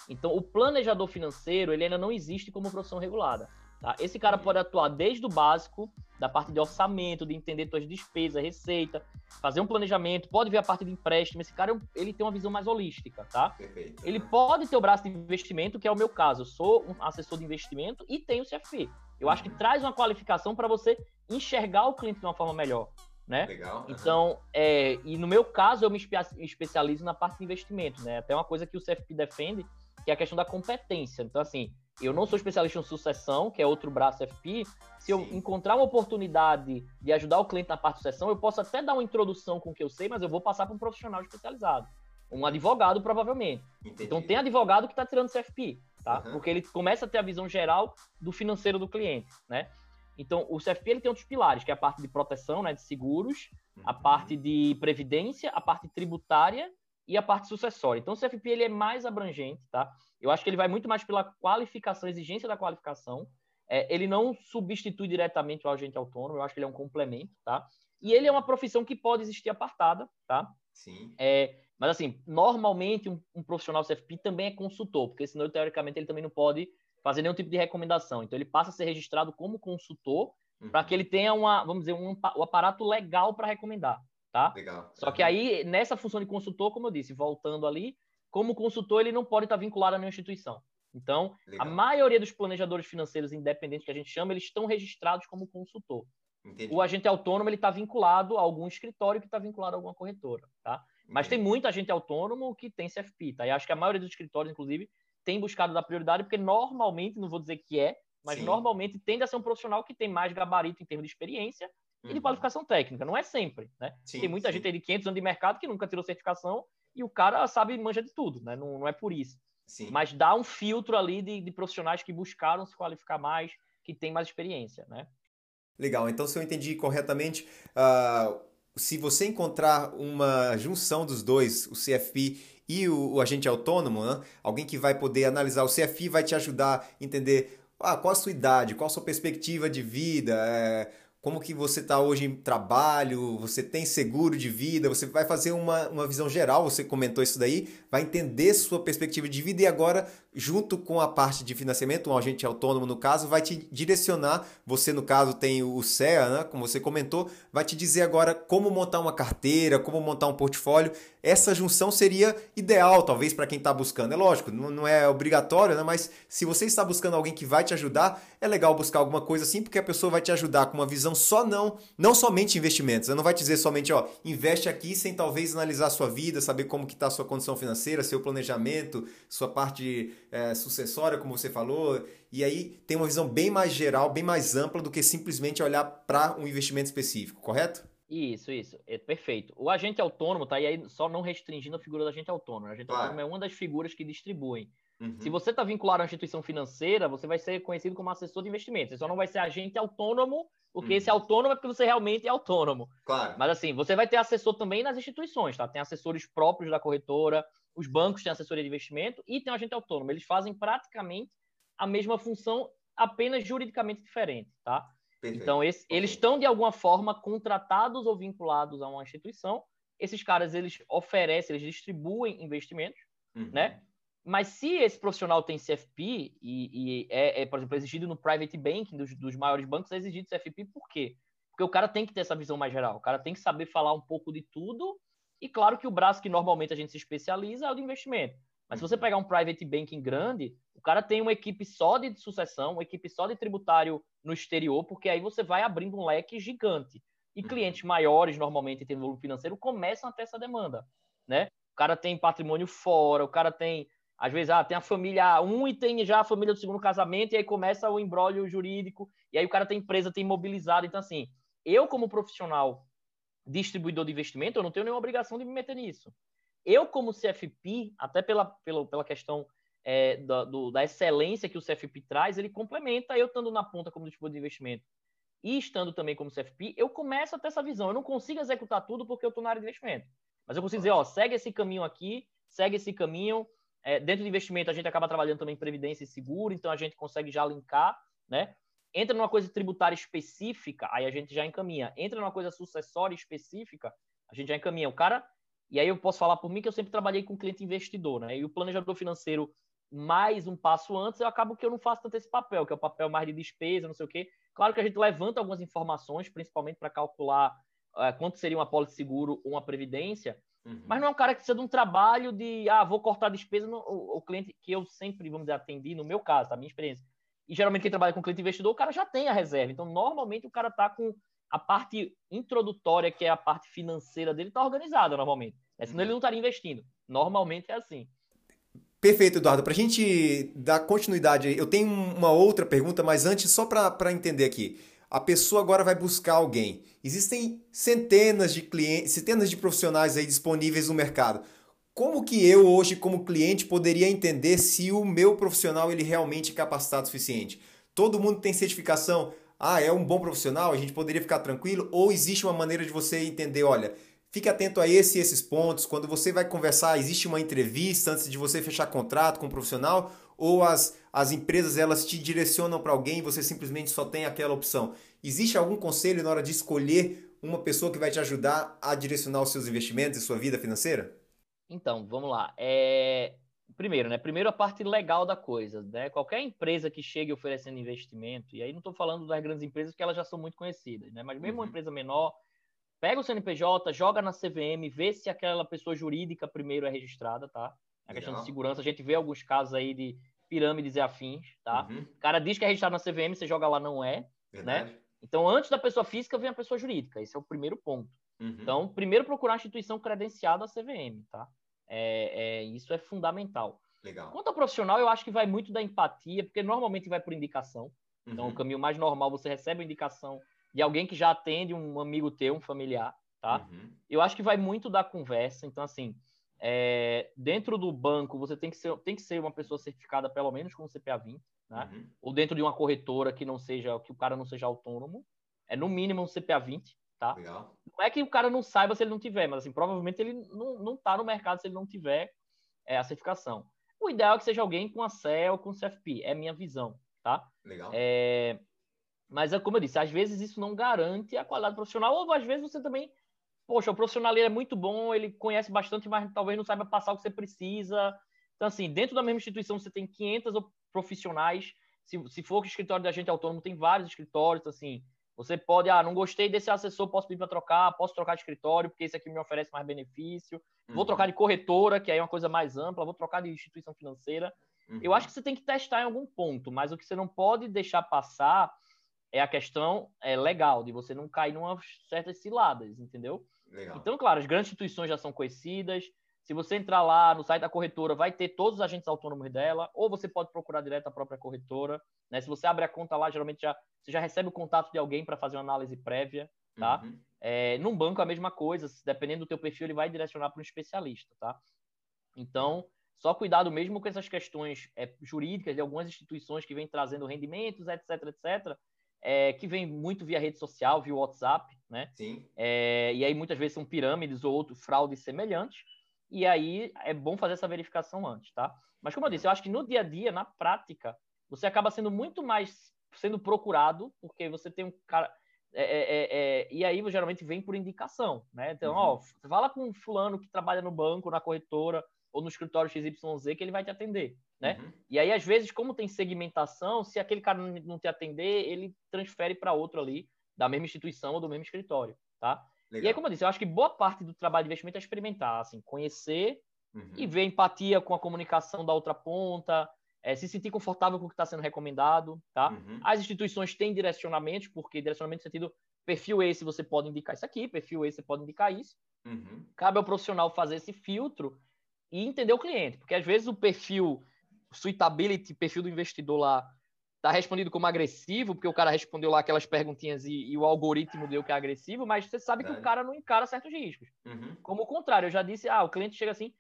Então, o planejador financeiro ele ainda não existe como profissão regulada. Tá? Esse cara pode atuar desde o básico, da parte de orçamento, de entender suas despesas, receita, fazer um planejamento, pode ver a parte de empréstimo. Esse cara ele tem uma visão mais holística, tá? Perfeito. Ele pode ter o braço de investimento, que é o meu caso. Eu sou um assessor de investimento e tenho o CFP. Eu acho que traz uma qualificação para você enxergar o cliente de uma forma melhor, né? Legal. uhum. Então, é, e no meu caso, eu me espe- especializo na parte de investimento, né? Até uma coisa que o CFP defende, que é a questão da competência. Então, assim, eu não sou especialista em sucessão, que é outro braço CFP. Se eu Sim. encontrar uma oportunidade de ajudar o cliente na parte de sucessão, eu posso até dar uma introdução com o que eu sei, mas eu vou passar para um profissional especializado. Um advogado, provavelmente. Entendi. Então, tem advogado que está tirando CFP, tá? Uhum. Porque ele começa a ter a visão geral do financeiro do cliente, né? Então, o CFP ele tem outros pilares, que é a parte de proteção, né, de seguros, a Uhum. parte de previdência, a parte tributária e a parte sucessória. Então, o CFP ele é mais abrangente, tá? Eu acho que ele vai muito mais pela qualificação, exigência da qualificação. É, ele não substitui diretamente o agente autônomo, eu acho que ele é um complemento, tá? E ele é uma profissão que pode existir apartada, tá? Sim. É, mas, assim, normalmente um, um, profissional CFP também é consultor, porque senão, teoricamente, ele também não pode fazer nenhum tipo de recomendação. Então, ele passa a ser registrado como consultor uhum. para que ele tenha uma, vamos dizer, um, um aparato legal para recomendar, tá? Legal. Só que aí, nessa função de consultor, como eu disse, voltando ali, como consultor, ele não pode estar vinculado a nenhuma instituição. Então, Legal. a maioria dos planejadores financeiros independentes que a gente chama, eles estão registrados como consultor. Entendi. O agente autônomo ele está vinculado a algum escritório que está vinculado a alguma corretora, tá? Mas tem muito agente autônomo que tem CFP, tá? E acho que a maioria dos escritórios, inclusive, tem buscado dar prioridade, porque normalmente, não vou dizer que é, mas Sim. normalmente tende a ser um profissional que tem mais gabarito em termos de experiência uhum. e de uhum. qualificação técnica. Não é sempre, né? Sim, tem muita sim. gente aí de 500 anos de mercado que nunca tirou certificação e o cara sabe manja de tudo, né? Não, não é por isso. Sim. Mas dá um filtro ali de, de profissionais que buscaram se qualificar mais, que tem mais experiência, né? Legal. Então, se eu entendi corretamente, uh, se você encontrar uma junção dos dois, o CFP e o, o agente autônomo, né? alguém que vai poder analisar o CFP vai te ajudar a entender ah, qual a sua idade, qual a sua perspectiva de vida, é, como que você está hoje em trabalho, você tem seguro de vida, você vai fazer uma, uma visão geral, você comentou isso daí, vai entender sua perspectiva de vida e agora, junto com a parte de financiamento, um agente autônomo no caso, vai te direcionar, você no caso tem o CEA, né, como você comentou, vai te dizer agora como montar uma carteira, como montar um portfólio, essa junção seria ideal, talvez, para quem está buscando. É lógico, não é obrigatório, né? mas se você está buscando alguém que vai te ajudar, é legal buscar alguma coisa assim, porque a pessoa vai te ajudar com uma visão só não, não somente investimentos. Ela não vai te dizer somente, ó, investe aqui sem talvez analisar a sua vida, saber como que está a sua condição financeira, seu planejamento, sua parte é, sucessória, como você falou. E aí tem uma visão bem mais geral, bem mais ampla do que simplesmente olhar para um investimento específico, correto? Isso, isso. É perfeito. O agente autônomo tá aí só não restringindo a figura do agente autônomo. O agente claro. autônomo é uma das figuras que distribuem. Uhum. Se você está vinculado a uma instituição financeira, você vai ser conhecido como assessor de investimentos. Você só não vai ser agente autônomo, porque uhum. esse autônomo é porque você realmente é autônomo. Claro. Mas assim, você vai ter assessor também nas instituições, tá? Tem assessores próprios da corretora, os bancos têm assessoria de investimento e tem um agente autônomo. Eles fazem praticamente a mesma função, apenas juridicamente diferente, tá? Perfeito. Então, esse, eles estão, de alguma forma, contratados ou vinculados a uma instituição. Esses caras, eles oferecem, eles distribuem investimentos, uhum. né? Mas se esse profissional tem CFP e, e é, é, por exemplo, exigido no private banking dos, dos, maiores bancos, é exigido CFP por quê? Porque o cara tem que ter essa visão mais geral. O cara tem que saber falar um pouco de tudo. E claro que o braço que normalmente a gente se especializa é o de investimento. Mas se você uhum. pegar um private banking grande, o cara tem uma equipe só de sucessão, uma equipe só de tributário no exterior, porque aí você vai abrindo um leque gigante. E uhum. clientes maiores, normalmente, tendo volume financeiro, começam a ter essa demanda, né? O cara tem patrimônio fora, o cara tem, às vezes, ah, tem a família um e tem já a família do segundo casamento, e aí começa o embrólio jurídico, e aí o cara tem empresa, tem imobilizado. Então, assim, eu, como profissional distribuidor de investimento, eu não tenho nenhuma obrigação de me meter nisso. Eu, como CFP, até pela, pela, pela questão é, da, do, da excelência que o CFP traz, ele complementa eu estando na ponta como distribuidor de investimento e estando também como CFP, eu começo a ter essa visão. Eu não consigo executar tudo porque eu estou na área de investimento. Mas eu consigo dizer, ó, segue esse caminho aqui, segue esse caminho. É, dentro do investimento, a gente acaba trabalhando também em previdência e seguro, então a gente consegue já linkar, né? Entra numa coisa tributária específica, aí a gente já encaminha. Entra numa coisa sucessória específica, a gente já encaminha. O cara e aí eu posso falar por mim que eu sempre trabalhei com cliente investidor, né? E o planejador financeiro, mais um passo antes, eu acabo que eu não faço tanto esse papel, que é o papel mais de despesa, não sei o quê. Claro que a gente levanta algumas informações, principalmente para calcular uh, quanto seria uma pólice de seguro ou uma previdência, uhum. mas não é um cara que precisa de um trabalho de, ah, vou cortar a despesa. No, o, o, cliente que eu sempre, vamos dizer, atendi, no meu caso, tá? minha experiência. E geralmente quem trabalha com cliente investidor, o cara já tem a reserva. Então, normalmente o cara tá com a parte introdutória, que é a parte financeira dele, está organizada normalmente. Né? Senão ele não estaria investindo. Normalmente é assim. Perfeito, Eduardo. Para a gente dar continuidade, eu tenho uma outra pergunta, mas antes, só para entender aqui. A pessoa agora vai buscar alguém. Existem centenas de clientes, centenas de profissionais aí disponíveis no mercado. Como que eu hoje, como cliente, poderia entender se o meu profissional ele realmente é capacitado o suficiente? Todo mundo tem certificação? ah, é um bom profissional, a gente poderia ficar tranquilo? Ou existe uma maneira de você entender, olha, Fique atento a esse e esses pontos. Quando você vai conversar, existe uma entrevista antes de você fechar contrato com o um profissional ou as, as empresas elas te direcionam para alguém e você simplesmente só tem aquela opção? Existe algum conselho na hora de escolher uma pessoa que vai te ajudar a direcionar os seus investimentos e sua vida financeira? Então, vamos lá. É... Primeiro, né? Primeiro a parte legal da coisa, né? Qualquer empresa que chegue oferecendo investimento, e aí não estou falando das grandes empresas porque elas já são muito conhecidas, né? Mas mesmo uhum. uma empresa menor, pega o CNPJ, joga na CVM, vê se aquela pessoa jurídica primeiro é registrada, tá? A questão de segurança, a gente vê alguns casos aí de pirâmides e afins, tá? Uhum. O cara diz que é registrado na CVM, você joga lá, não é, né? Verdade. né? Então, antes da pessoa física, vem a pessoa jurídica. Esse é o primeiro ponto. Uhum. Então, primeiro procurar a instituição credenciada à CVM, tá? É, é, isso é fundamental. Legal. Quanto ao profissional, eu acho que vai muito da empatia, porque normalmente vai por indicação. Então, uhum. o caminho mais normal, você recebe uma indicação de alguém que já atende um amigo teu, um familiar, tá? Uhum. Eu acho que vai muito da conversa. Então, assim, é, dentro do banco, você tem que, ser, tem que ser uma pessoa certificada, pelo menos com o CPA 20, né? Uhum. Ou dentro de uma corretora que não seja, que o cara não seja autônomo. É no mínimo um CPA 20, tá? Legal. Não é que o cara não saiba se ele não tiver, mas assim, provavelmente ele não, não tá no mercado se ele não tiver é, a certificação. O ideal é que seja alguém com a CEL, com CFP, é minha visão, tá? Legal. É, mas, é como eu disse, às vezes isso não garante a qualidade profissional, ou às vezes você também, poxa, o profissional é muito bom, ele conhece bastante, mas talvez não saiba passar o que você precisa. Então, assim, dentro da mesma instituição você tem 500 profissionais. Se, se for o escritório de agente autônomo, tem vários escritórios, assim. Você pode, ah, não gostei desse assessor, posso pedir para trocar, posso trocar de escritório, porque esse aqui me oferece mais benefício. Uhum. Vou trocar de corretora, que aí é uma coisa mais ampla, vou trocar de instituição financeira. Uhum. Eu acho que você tem que testar em algum ponto, mas o que você não pode deixar passar é a questão é, legal, de você não cair numa certas ciladas, entendeu? Legal. Então, claro, as grandes instituições já são conhecidas. Se você entrar lá no site da corretora, vai ter todos os agentes autônomos dela, ou você pode procurar direto a própria corretora. Né? Se você abre a conta lá, geralmente já, você já recebe o contato de alguém para fazer uma análise prévia, tá? Uhum. É, num banco a mesma coisa, dependendo do teu perfil, ele vai direcionar para um especialista, tá? Então, só cuidado mesmo com essas questões é, jurídicas de algumas instituições que vêm trazendo rendimentos, etc, etc, é, que vem muito via rede social, via WhatsApp, né? Sim. É, e aí muitas vezes são pirâmides ou outros fraudes semelhantes. E aí é bom fazer essa verificação antes, tá? Mas como eu disse, eu acho que no dia a dia, na prática, você acaba sendo muito mais sendo procurado, porque você tem um cara. É, é, é, é e aí geralmente vem por indicação, né? Então, uhum. ó, fala com um fulano que trabalha no banco, na corretora ou no escritório XYZ que ele vai te atender né? Uhum. E aí, às vezes, como tem segmentação, se aquele cara não te atender, ele transfere para outro ali, da mesma instituição ou do mesmo escritório, tá? Legal. E aí, como eu disse, eu acho que boa parte do trabalho de investimento é experimentar, assim, conhecer uhum. e ver empatia com a comunicação da outra ponta, é, se sentir confortável com o que está sendo recomendado, tá? Uhum. As instituições têm direcionamentos, porque direcionamento no sentido, perfil esse você pode indicar isso aqui, perfil esse você pode indicar isso. Uhum. Cabe ao profissional fazer esse filtro e entender o cliente, porque às vezes o perfil suitability, perfil do investidor lá, tá respondido como agressivo, porque o cara respondeu lá aquelas perguntinhas e, e o algoritmo deu que é agressivo, mas você sabe que o cara não encara certos riscos. Uhum. Como o contrário, eu já disse, ah, o cliente chega assim,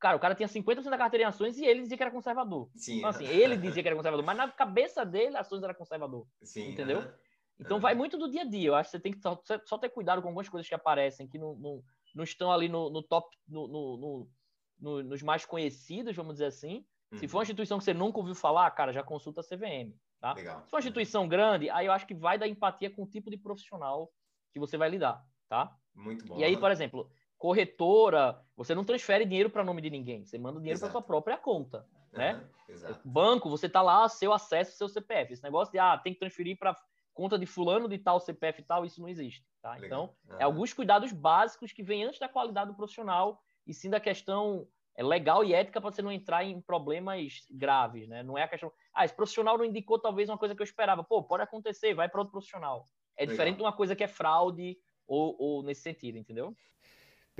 cara, o cara tinha 50% da carteira em ações e ele dizia que era conservador. Sim. Então, assim, ele dizia que era conservador, mas na cabeça dele, ações era conservador. Sim. Entendeu? Então vai muito do dia a dia. Eu acho que você tem que só, só ter cuidado com algumas coisas que aparecem, que não, não, não estão ali no, no top, no, no, nos mais conhecidos, vamos dizer assim, se for uma uhum. instituição que você nunca ouviu falar, cara, já consulta a CVM. Tá? Legal. Se for uma instituição grande, aí eu acho que vai dar empatia com o tipo de profissional que você vai lidar. Tá? Muito bom. E aí, por exemplo, corretora, você não transfere dinheiro para nome de ninguém, você manda dinheiro para sua própria conta. Né? Uhum, Banco, você tá lá, seu acesso, seu CPF. Esse negócio de, ah, tem que transferir para conta de fulano de tal CPF e tal, isso não existe. Tá? Então, uhum. é alguns cuidados básicos que vêm antes da qualidade do profissional e sim da questão é legal e ética para você não entrar em problemas graves, né? Não é a questão, ah, esse profissional não indicou talvez uma coisa que eu esperava. Pô, pode acontecer, vai para outro profissional. É legal. diferente de uma coisa que é fraude ou, ou nesse sentido, entendeu?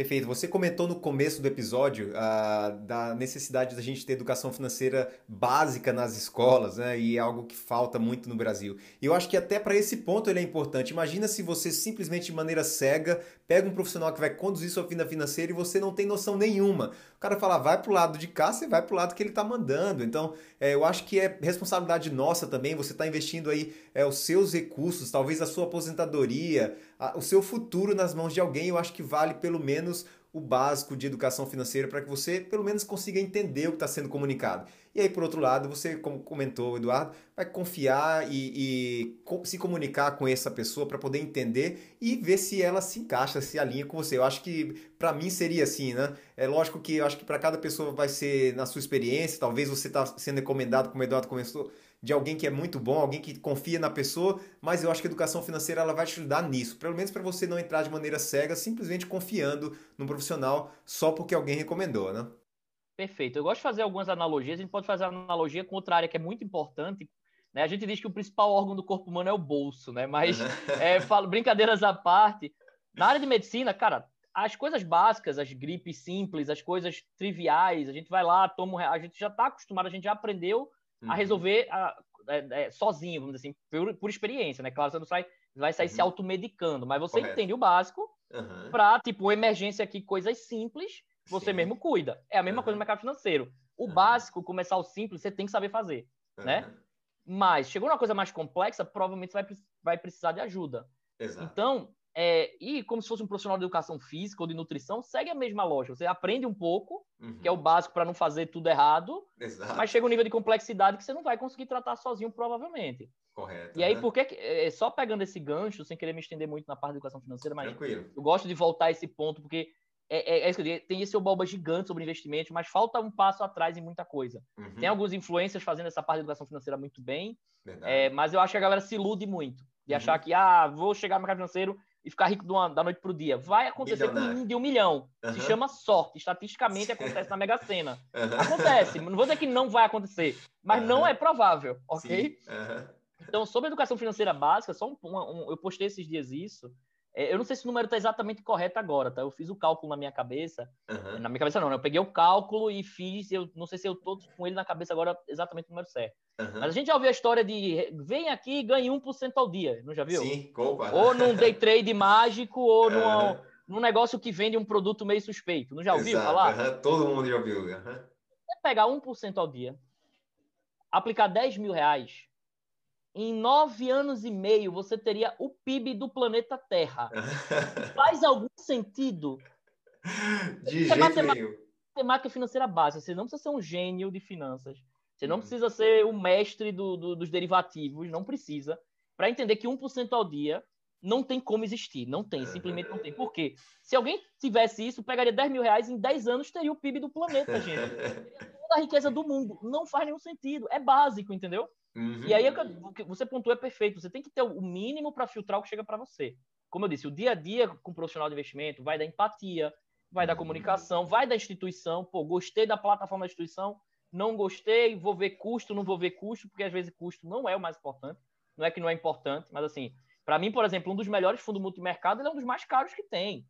Perfeito. Você comentou no começo do episódio uh, da necessidade da gente ter educação financeira básica nas escolas, né? E é algo que falta muito no Brasil. E eu acho que até para esse ponto ele é importante. Imagina se você simplesmente de maneira cega pega um profissional que vai conduzir sua vida financeira e você não tem noção nenhuma. O cara fala, vai pro lado de cá, você vai pro lado que ele está mandando. Então, é, eu acho que é responsabilidade nossa também. Você está investindo aí é, os seus recursos, talvez a sua aposentadoria, o seu futuro nas mãos de alguém. Eu acho que vale pelo menos o básico de educação financeira para que você pelo menos consiga entender o que está sendo comunicado. E aí, por outro lado, você, como comentou, Eduardo, vai confiar e, e se comunicar com essa pessoa para poder entender e ver se ela se encaixa, se alinha com você. Eu acho que para mim seria assim, né? É lógico que eu acho que para cada pessoa vai ser na sua experiência. Talvez você está sendo recomendado, como o Eduardo começou, de alguém que é muito bom, alguém que confia na pessoa, mas eu acho que a educação financeira ela vai te ajudar nisso, pelo menos para você não entrar de maneira cega, simplesmente confiando num profissional só porque alguém recomendou, né? Perfeito. Eu gosto de fazer algumas analogias. A gente pode fazer analogia com outra área que é muito importante. Né? A gente diz que o principal órgão do corpo humano é o bolso, né? Mas, é, falo, brincadeiras à parte, na área de medicina, cara, as coisas básicas, as gripes simples, as coisas triviais, a gente vai lá, toma, a gente já está acostumado, a gente já aprendeu uhum. a resolver a, é, é, sozinho, vamos dizer assim, por, por, experiência, né? Claro, você não sai, vai sair uhum. se automedicando, mas você Correto. entende o básico uhum. para, tipo, emergência aqui, coisas simples, você Sim. mesmo cuida. É a mesma coisa no mercado financeiro. O básico, começar o simples, você tem que saber fazer, né? Mas chegou uma coisa mais complexa, provavelmente você vai, vai precisar de ajuda. Exato. Então, é, e como se fosse um profissional de educação física ou de nutrição, segue a mesma lógica. Você aprende um pouco, uhum. que é o básico para não fazer tudo errado, Exato. mas chega um nível de complexidade que você não vai conseguir tratar sozinho, provavelmente. Correto. E aí, né? por que, é, só pegando esse gancho, sem querer me estender muito na parte da educação financeira, mas Tranquilo. eu gosto de voltar a esse ponto, porque é, é, é, isso que eu digo, tem esse obalba gigante sobre investimentos, mas falta um passo atrás em muita coisa. Uhum. Tem alguns influencers fazendo essa parte de educação financeira muito bem, é, mas eu acho que a galera se ilude muito de uhum. achar que, ah, vou chegar no mercado financeiro e ficar rico uma, da noite para o dia. Vai acontecer com um de um milhão. Uhum. Se chama sorte. Estatisticamente acontece na Mega Sena. Uhum. Acontece. Não vou dizer que não vai acontecer, mas uhum. não é provável, ok? Então, sobre educação financeira básica, só um, um, eu postei esses dias isso. É, eu não sei se o número está exatamente correto agora, tá? Eu fiz o cálculo na minha cabeça. Na minha cabeça não, né? Eu peguei o cálculo e fiz. Eu não sei se eu estou com ele na cabeça agora exatamente o número certo. Uhum. Mas a gente já ouviu a história de vem aqui e ganhe 1% ao dia, não já viu? Sim, culpa. Ou num day trade mágico, ou uhum. num, num negócio que vende um produto meio suspeito. Não já ouviu Exato. falar? Uhum. Todo mundo já ouviu. Uhum. Você pegar 1% ao dia, aplicar 10 mil reais, em nove anos e meio você teria o PIB do planeta Terra. Faz algum sentido? De jeito matemática, nenhum. Matemática financeira básica. Você não precisa ser um gênio de finanças. Você não uhum. precisa ser o mestre do, do, dos derivativos, não precisa, para entender que 1% ao dia não tem como existir. Não tem, simplesmente não tem. Por quê? Se alguém tivesse isso, pegaria 10 mil reais em 10 anos teria o PIB do planeta, gente. Teria toda a riqueza do mundo. Não faz nenhum sentido. É básico, entendeu? Uhum. E aí o que você pontuou é perfeito. Você tem que ter o mínimo para filtrar o que chega para você. Como eu disse, o dia a dia com o profissional de investimento vai da empatia, vai da uhum. comunicação, vai da instituição. Pô, gostei da plataforma da instituição, não gostei, vou ver custo, não vou ver custo, porque às vezes custo não é o mais importante. Não é que não é importante, mas assim, para mim, por exemplo, um dos melhores fundos multimercado, ele é um dos mais caros que tem.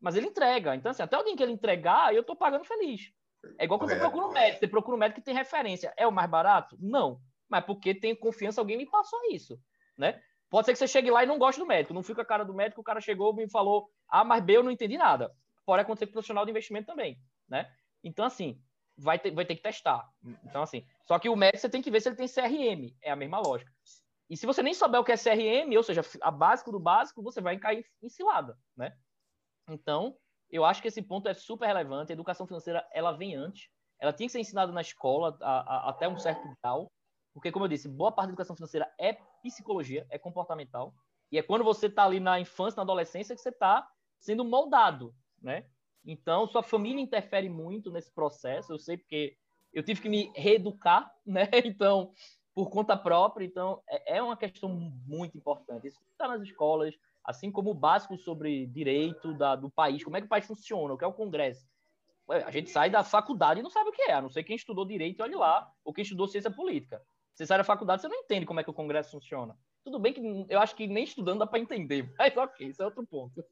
Mas ele entrega. Então, assim, até o dia que ele entregar, eu estou pagando feliz. É igual quando você procura um médico. Você procura um médico que tem referência. É o mais barato? Não. Mas porque tem confiança, alguém me passou isso, né? Pode ser que você chegue lá e não goste do médico. Não fica a cara do médico, o cara chegou e me falou A mais B, eu não entendi nada. Pode acontecer com o profissional de investimento também, né? Então, assim, vai ter, vai ter que testar. Então, assim, só que o médico você tem que ver se ele tem CRM. É a mesma lógica. E se você nem souber o que é CRM, ou seja, a básico do básico, você vai cair em cilada, né? Então, eu acho que esse ponto é super relevante. A educação financeira, ela vem antes. Ela tinha que ser ensinada na escola a, a, até um certo grau. Porque, como eu disse, boa parte da educação financeira é psicologia, é comportamental. E é quando você está ali na infância, na adolescência, que você está sendo moldado, né? Então, sua família interfere muito nesse processo. Eu sei porque eu tive que me reeducar, né? Então, por conta própria. Então, é, é uma questão muito importante. Isso está nas escolas, assim como o básico sobre direito da, do país, como é que o país funciona, o que é o Congresso. A gente sai da faculdade e não sabe o que é, a não ser quem estudou direito, olhe lá, ou quem estudou ciência política. Você sai da faculdade, você não entende como é que o Congresso funciona. Tudo bem que eu acho que nem estudando dá para entender, mas ok, isso é outro ponto.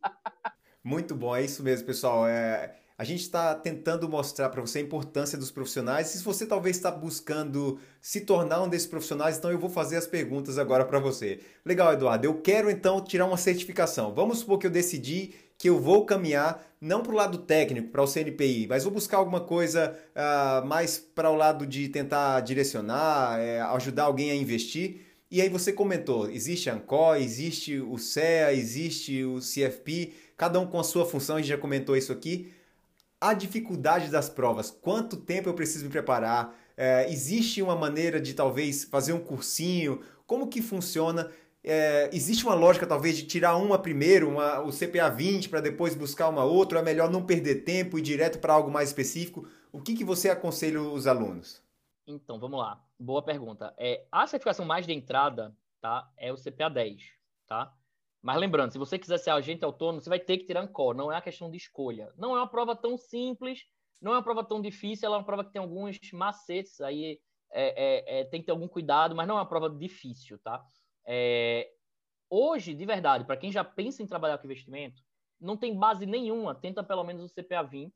Muito bom, é isso mesmo, pessoal. É, a gente está tentando mostrar para você a importância dos profissionais. Se você talvez está buscando se tornar um desses profissionais, então eu vou fazer as perguntas agora para você. Legal, Eduardo. Eu quero então tirar uma certificação. Vamos supor que eu decidi que eu vou caminhar não para o lado técnico, para o CNPI, mas vou buscar alguma coisa uh, mais para o lado de tentar direcionar, é, ajudar alguém a investir. E aí você comentou, existe a ANCO, existe o CEA, existe o CFP, cada um com a sua função, a gente já comentou isso aqui a dificuldade das provas, quanto tempo eu preciso me preparar, é, existe uma maneira de talvez fazer um cursinho, como que funciona? É, existe uma lógica talvez de tirar uma primeiro, uma, o CPA 20 para depois buscar uma outra, é melhor não perder tempo e ir direto para algo mais específico? O que, que você aconselha os alunos? Então, vamos lá. Boa pergunta. É, a certificação mais de entrada tá, é o CPA 10, tá? Mas lembrando, se você quiser ser agente autônomo, você vai ter que tirar ANCOR, não é uma questão de escolha. Não é uma prova tão simples, não é uma prova tão difícil, ela é uma prova que tem alguns macetes, aí é, é, é, tem que ter algum cuidado, mas não é uma prova difícil, tá? É, hoje, de verdade, para quem já pensa em trabalhar com investimento, não tem base nenhuma, tenta pelo menos o CPA 20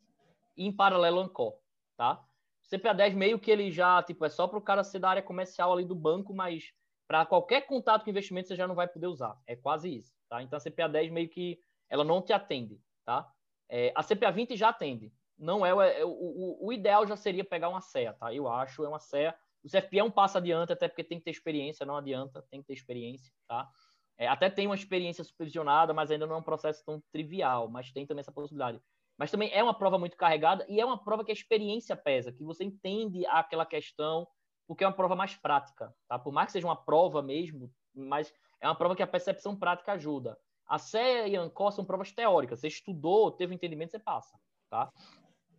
e em paralelo ANCOR, tá? O CPA 10 meio que ele já, tipo, é só para o cara ser da área comercial ali do banco, mas para qualquer contato com investimento você já não vai poder usar. É quase isso. Tá? Então a CPA 10 meio que ela não te atende, tá? É, a CPA 20 já atende. Não é, é o, o, o, ideal já seria pegar uma CEA, tá? Eu acho, é uma CEA. O CFP é um passo adiante, até porque tem que ter experiência, não adianta, tem que ter experiência, tá? É, até tem uma experiência supervisionada, mas ainda não é um processo tão trivial, mas tem também essa possibilidade. Mas também é uma prova muito carregada e é uma prova que a experiência pesa, que você entende aquela questão, porque é uma prova mais prática, tá? Por mais que seja uma prova mesmo, mas é uma prova que a percepção prática ajuda. A CEA e a ANCOR são provas teóricas. Você estudou, teve entendimento, você passa, tá?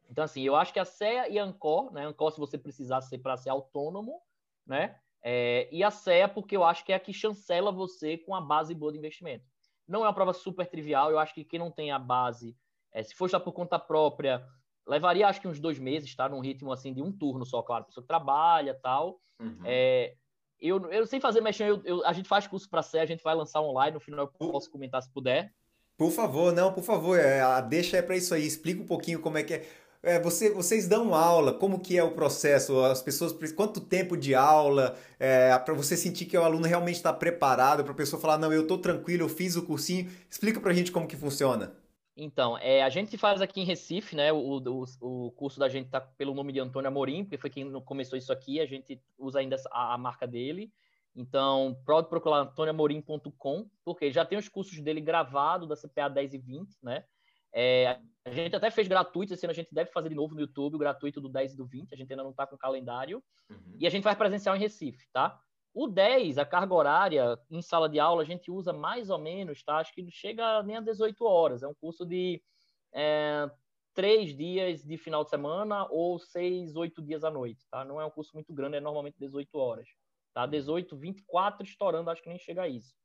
Então, assim, eu acho que a CEA e a ANCOR, né? ANCOR se você precisar ser para ser autônomo, né? É, e a CEA porque eu acho que é a que chancela você com a base boa de investimento. Não é uma prova super trivial, eu acho que quem não tem a base, é, se for estar por conta própria, levaria acho que uns dois meses, tá? Num ritmo assim de um turno só, claro, a pessoa que trabalha tal. Uhum. É, eu, eu sem fazer mexer, eu, eu, a gente faz curso para ser, a gente vai lançar online, no final eu posso comentar se puder. Por favor, não, por favor, é, a deixa é para isso aí, explica um pouquinho como é que é. É. você, vocês dão aula, como que é o processo? As pessoas, quanto tempo de aula? É, para você sentir que o aluno realmente está preparado, para a pessoa falar, não, eu estou tranquilo, eu fiz o cursinho. Explica para a gente como que funciona. Então, é, a gente faz aqui em Recife, né? O, o, o curso da gente tá pelo nome de Antônio Amorim, porque foi quem começou isso aqui, a gente usa ainda a, a marca dele. Então, pode procurar antoniamorim.com, porque já tem os cursos dele gravados da CPA 10 e 20, né? É, a gente até fez gratuito, esse ano a gente deve fazer de novo no YouTube, o gratuito do 10 e do 20, a gente ainda não está com o calendário. Uhum. E a gente faz presencial em Recife, tá? O 10, a carga horária em sala de aula, a gente usa mais ou menos, tá? Acho que não chega nem a 18 horas. É um curso de é, três dias de final de semana ou seis, oito dias à noite, tá? Não é um curso muito grande, é normalmente 18 horas, tá? 18, 24 estourando, acho que nem chega a isso.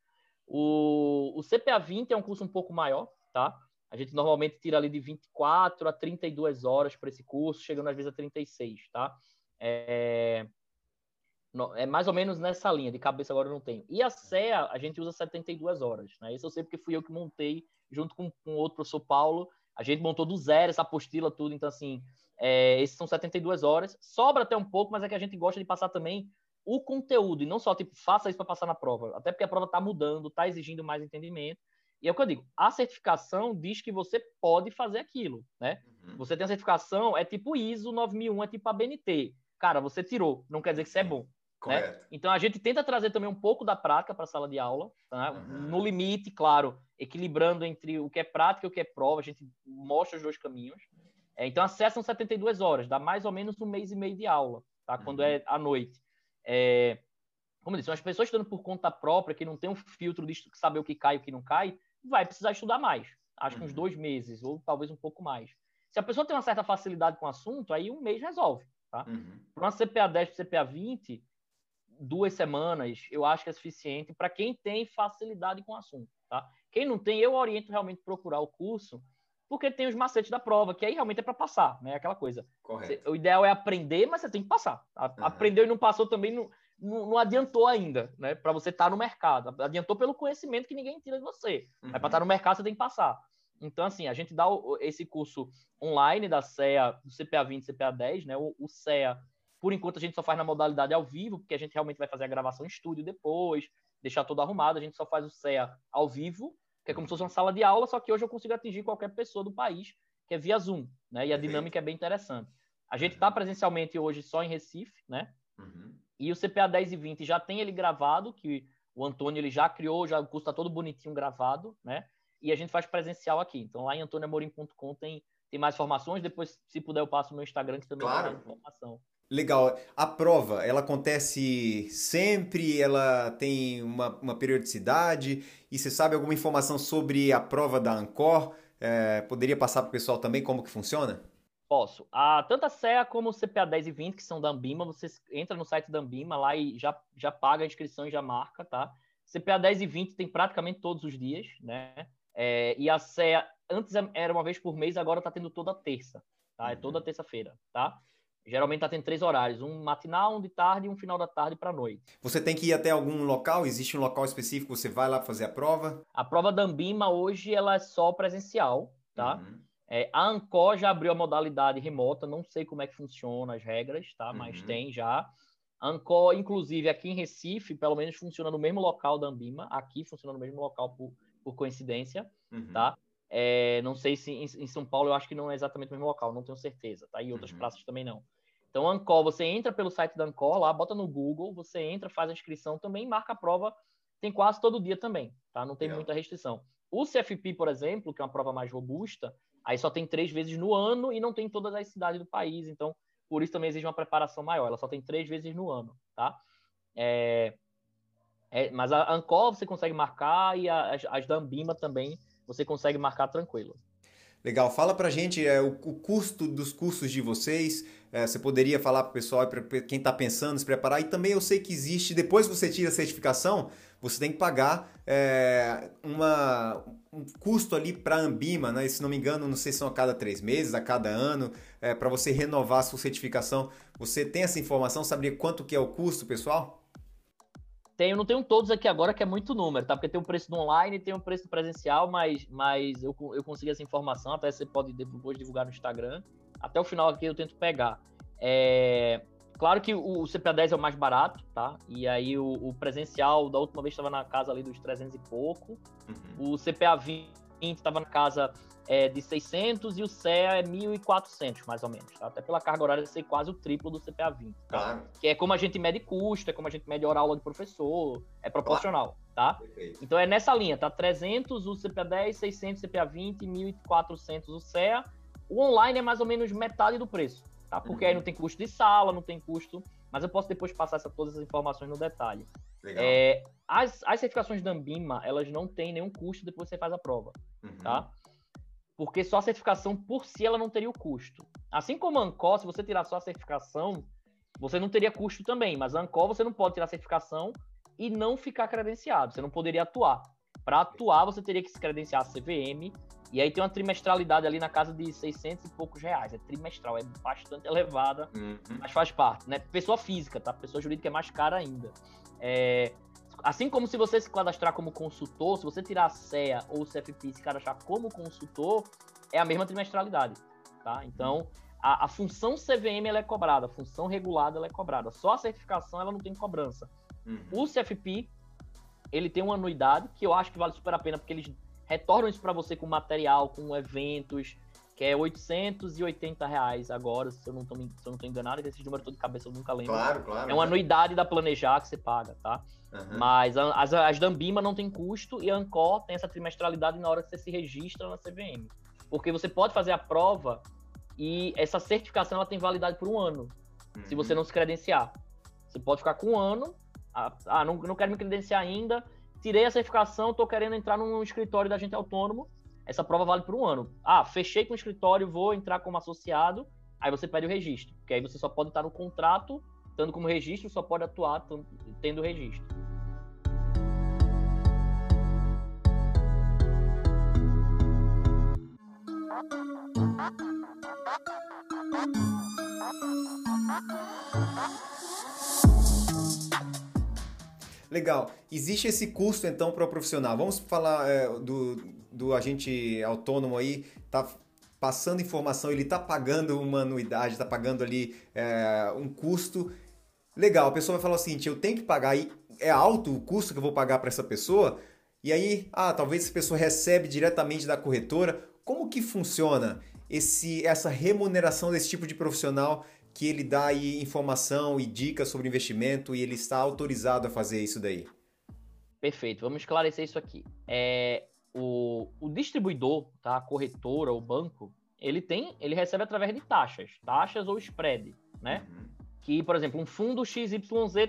O, o CPA 20 é um curso um pouco maior, tá? A gente normalmente tira ali de 24 a 32 horas para esse curso, chegando às vezes a 36, tá? É, é mais ou menos nessa linha, de cabeça agora eu não tenho. E a CEA, a gente usa 72 horas, né? Isso eu sei porque fui eu que montei, junto com, com outro professor Paulo, a gente montou do zero essa apostila, tudo, então assim, é, esses são 72 horas, sobra até um pouco, mas é que a gente gosta de passar também o conteúdo, e não só, tipo, faça isso para passar na prova, até porque a prova está mudando, está exigindo mais entendimento, e é o que eu digo, a certificação diz que você pode fazer aquilo, né? Uhum. Você tem a certificação, é tipo ISO 9001, é tipo a BNT. Cara, você tirou, não quer dizer que você é bom. Né? Então a gente tenta trazer também um pouco da prática para a sala de aula, tá? uhum. no limite, claro, equilibrando entre o que é prática e o que é prova, a gente mostra os dois caminhos. É, então acessam 72 horas, dá mais ou menos um mês e meio de aula, tá? Quando uhum. é à noite. É, como eu disse, as pessoas estudando por conta própria, que não tem um filtro de saber o que cai e o que não cai, vai precisar estudar mais. Acho que uns uhum. dois meses, ou talvez um pouco mais. Se a pessoa tem uma certa facilidade com o assunto, aí um mês resolve. Tá? Uhum. Para uma CPA 10 para CPA 20, duas semanas, eu acho que é suficiente para quem tem facilidade com o assunto, tá? Quem não tem, eu oriento realmente procurar o curso, porque tem os macetes da prova, que aí realmente é para passar, né? Aquela coisa. Correto. o ideal é aprender, mas você tem que passar. Uhum. Aprendeu e não passou também não, não, não adiantou ainda, né? Para você estar tá no mercado. Adiantou pelo conhecimento que ninguém tira de você. Uhum. Mas para estar tá no mercado você tem que passar. Então, assim, a gente dá esse curso online da CEA, do CPA 20 CPA 10, né? O, o CEA, por enquanto, a gente só faz na modalidade ao vivo, porque a gente realmente vai fazer a gravação em estúdio depois, deixar tudo arrumado. A gente só faz o CEA ao vivo, que é como se fosse uma sala de aula, só que hoje eu consigo atingir qualquer pessoa do país, que é via Zoom, né? E a dinâmica é bem interessante. A gente está presencialmente hoje só em Recife, né? Uhum. E o CPA 10 e 20 já tem ele gravado, que o Antônio ele já criou, já o curso está todo bonitinho gravado, né? E a gente faz presencial aqui. Então lá em antoniamorim.com tem, tem mais informações. Depois, se puder, eu passo o meu Instagram, que também claro. tem mais informação. Legal. A prova, ela acontece sempre? Ela tem uma, uma periodicidade? E você sabe alguma informação sobre a prova da Ancor? É, poderia passar para o pessoal também como que funciona? Posso. A, tanto a CEA como o CPA 10 e 20, que são da Ambima, você entra no site da Ambima lá e já, já paga a inscrição e já marca, tá? CPA 10 e 20 tem praticamente todos os dias, né? É, e a CEA, antes era uma vez por mês, agora tá tendo toda terça, tá? É toda uhum. terça-feira, tá? Geralmente tá tendo três horários, um matinal, um de tarde e um final da tarde para noite. Você tem que ir até algum local? Existe um local específico? Você vai lá fazer a prova? A prova da Ambima hoje ela é só presencial, tá? Uhum. É, a Ancor já abriu a modalidade remota, não sei como é que funciona as regras, tá? Mas uhum. tem já. A Ancor, inclusive, aqui em Recife, pelo menos funciona no mesmo local da Ambima. Aqui funciona no mesmo local por, por coincidência, uhum. tá? É, não sei se em, em, São Paulo eu acho que não é exatamente o mesmo local, não tenho certeza, tá? E outras uhum. praças também não. Então, Ancor, você entra pelo site da Ancor lá, bota no Google, você entra, faz a inscrição também, marca a prova, tem quase todo dia também, tá? Não tem muita restrição. O CFP, por exemplo, que é uma prova mais robusta, Aí só tem três vezes no ano e não tem todas as cidades do país, então por isso também exige uma preparação maior. Ela só tem três vezes no ano, tá? É, é, mas a Ancor você consegue marcar e as, as da Ambima também você consegue marcar tranquilo. Legal, fala pra gente é, o, o custo dos cursos de vocês. É, você poderia falar pro pessoal, para quem está pensando, se preparar. E também eu sei que existe, depois que você tira a certificação, você tem que pagar é, uma, um custo ali para a Ambima, né? se não me engano, não sei se são a cada três meses, a cada ano, é, para você renovar a sua certificação. Você tem essa informação? Saberia quanto que é o custo, pessoal? Tenho, não tenho todos aqui agora, que é muito número, tá? Porque tem o preço do online, tem o preço do presencial, mas, mas eu, eu consegui essa informação, até você pode depois divulgar no Instagram. Até o final aqui eu tento pegar. É, Claro que o CPA10 é o mais barato, tá? E aí o, o presencial, da última vez estava na casa ali dos 300 e pouco. Uhum. O CPA20 estava na casa é, de 600 e o CEA é 1.400, mais ou menos, tá? Até pela carga horária ser quase o triplo do CPA20, tá? Claro. Que é como a gente mede custo, é como a gente mede hora aula de professor, é proporcional, claro. tá? Perfeito. Então é nessa linha, tá? 300 o CPA10, 600 o CPA20, 1.400 o CEA. O online é mais ou menos metade do preço, tá? Porque uhum. aí não tem custo de sala, não tem custo, mas eu posso depois passar essa, todas as informações no detalhe. Legal. É, as, as certificações da Ambima, elas não têm nenhum custo depois que você faz a prova, uhum. tá? Porque só a certificação por si ela não teria o custo. Assim como a Ancor, se você tirar só a certificação, você não teria custo também, mas a Ancor você não pode tirar a certificação e não ficar credenciado, você não poderia atuar. Para atuar, você teria que se credenciar a CVM, e aí tem uma trimestralidade ali na casa de 600 e poucos reais. É trimestral, é bastante elevada, uhum. mas faz parte, né? Pessoa física, tá? Pessoa jurídica é mais cara ainda. É... Assim como se você se cadastrar como consultor, se você tirar a CEA ou o CFP e se cadastrar como consultor, é a mesma trimestralidade, tá? Então, a, a função CVM ela é cobrada, a função regulada ela é cobrada. Só a certificação ela não tem cobrança. Uhum. O CFP, ele tem uma anuidade que eu acho que vale super a pena, porque eles retornam isso para você com material, com eventos, que é 880 reais agora, se eu não tô, se eu não tô enganado, esse número todo de cabeça eu nunca lembro. Claro, claro. É uma anuidade da Planejar que você paga, tá? Uhum. Mas as, as da Ambima não tem custo e a Ancor tem essa trimestralidade na hora que você se registra na CVM. Porque você pode fazer a prova e essa certificação ela tem validade por um ano, uhum. se você não se credenciar. Você pode ficar com um ano, ah, ah não, não quero me credenciar ainda, tirei a certificação, estou querendo entrar num escritório da gente autônomo. Essa prova vale por um ano. Ah, fechei com o escritório, vou entrar como associado. Aí você pede o registro, porque aí você só pode estar no contrato, estando como registro, só pode atuar tendo registro. Legal. Existe esse custo, então, para o profissional. Vamos falar é, do, do agente autônomo aí, tá passando informação, ele está pagando uma anuidade, está pagando ali é, um custo. Legal, a pessoa vai falar o seguinte, eu tenho que pagar, é alto o custo que eu vou pagar para essa pessoa? E aí, ah, talvez essa pessoa recebe diretamente da corretora. Como que funciona esse, essa remuneração desse tipo de profissional que ele dá aí informação e dicas sobre investimento e ele está autorizado a fazer isso daí? Perfeito, vamos esclarecer isso aqui. É, o, o distribuidor, tá, a corretora, o banco, ele tem, ele recebe através de taxas, taxas ou spread, né? Uhum. Que, por exemplo, um fundo XYZ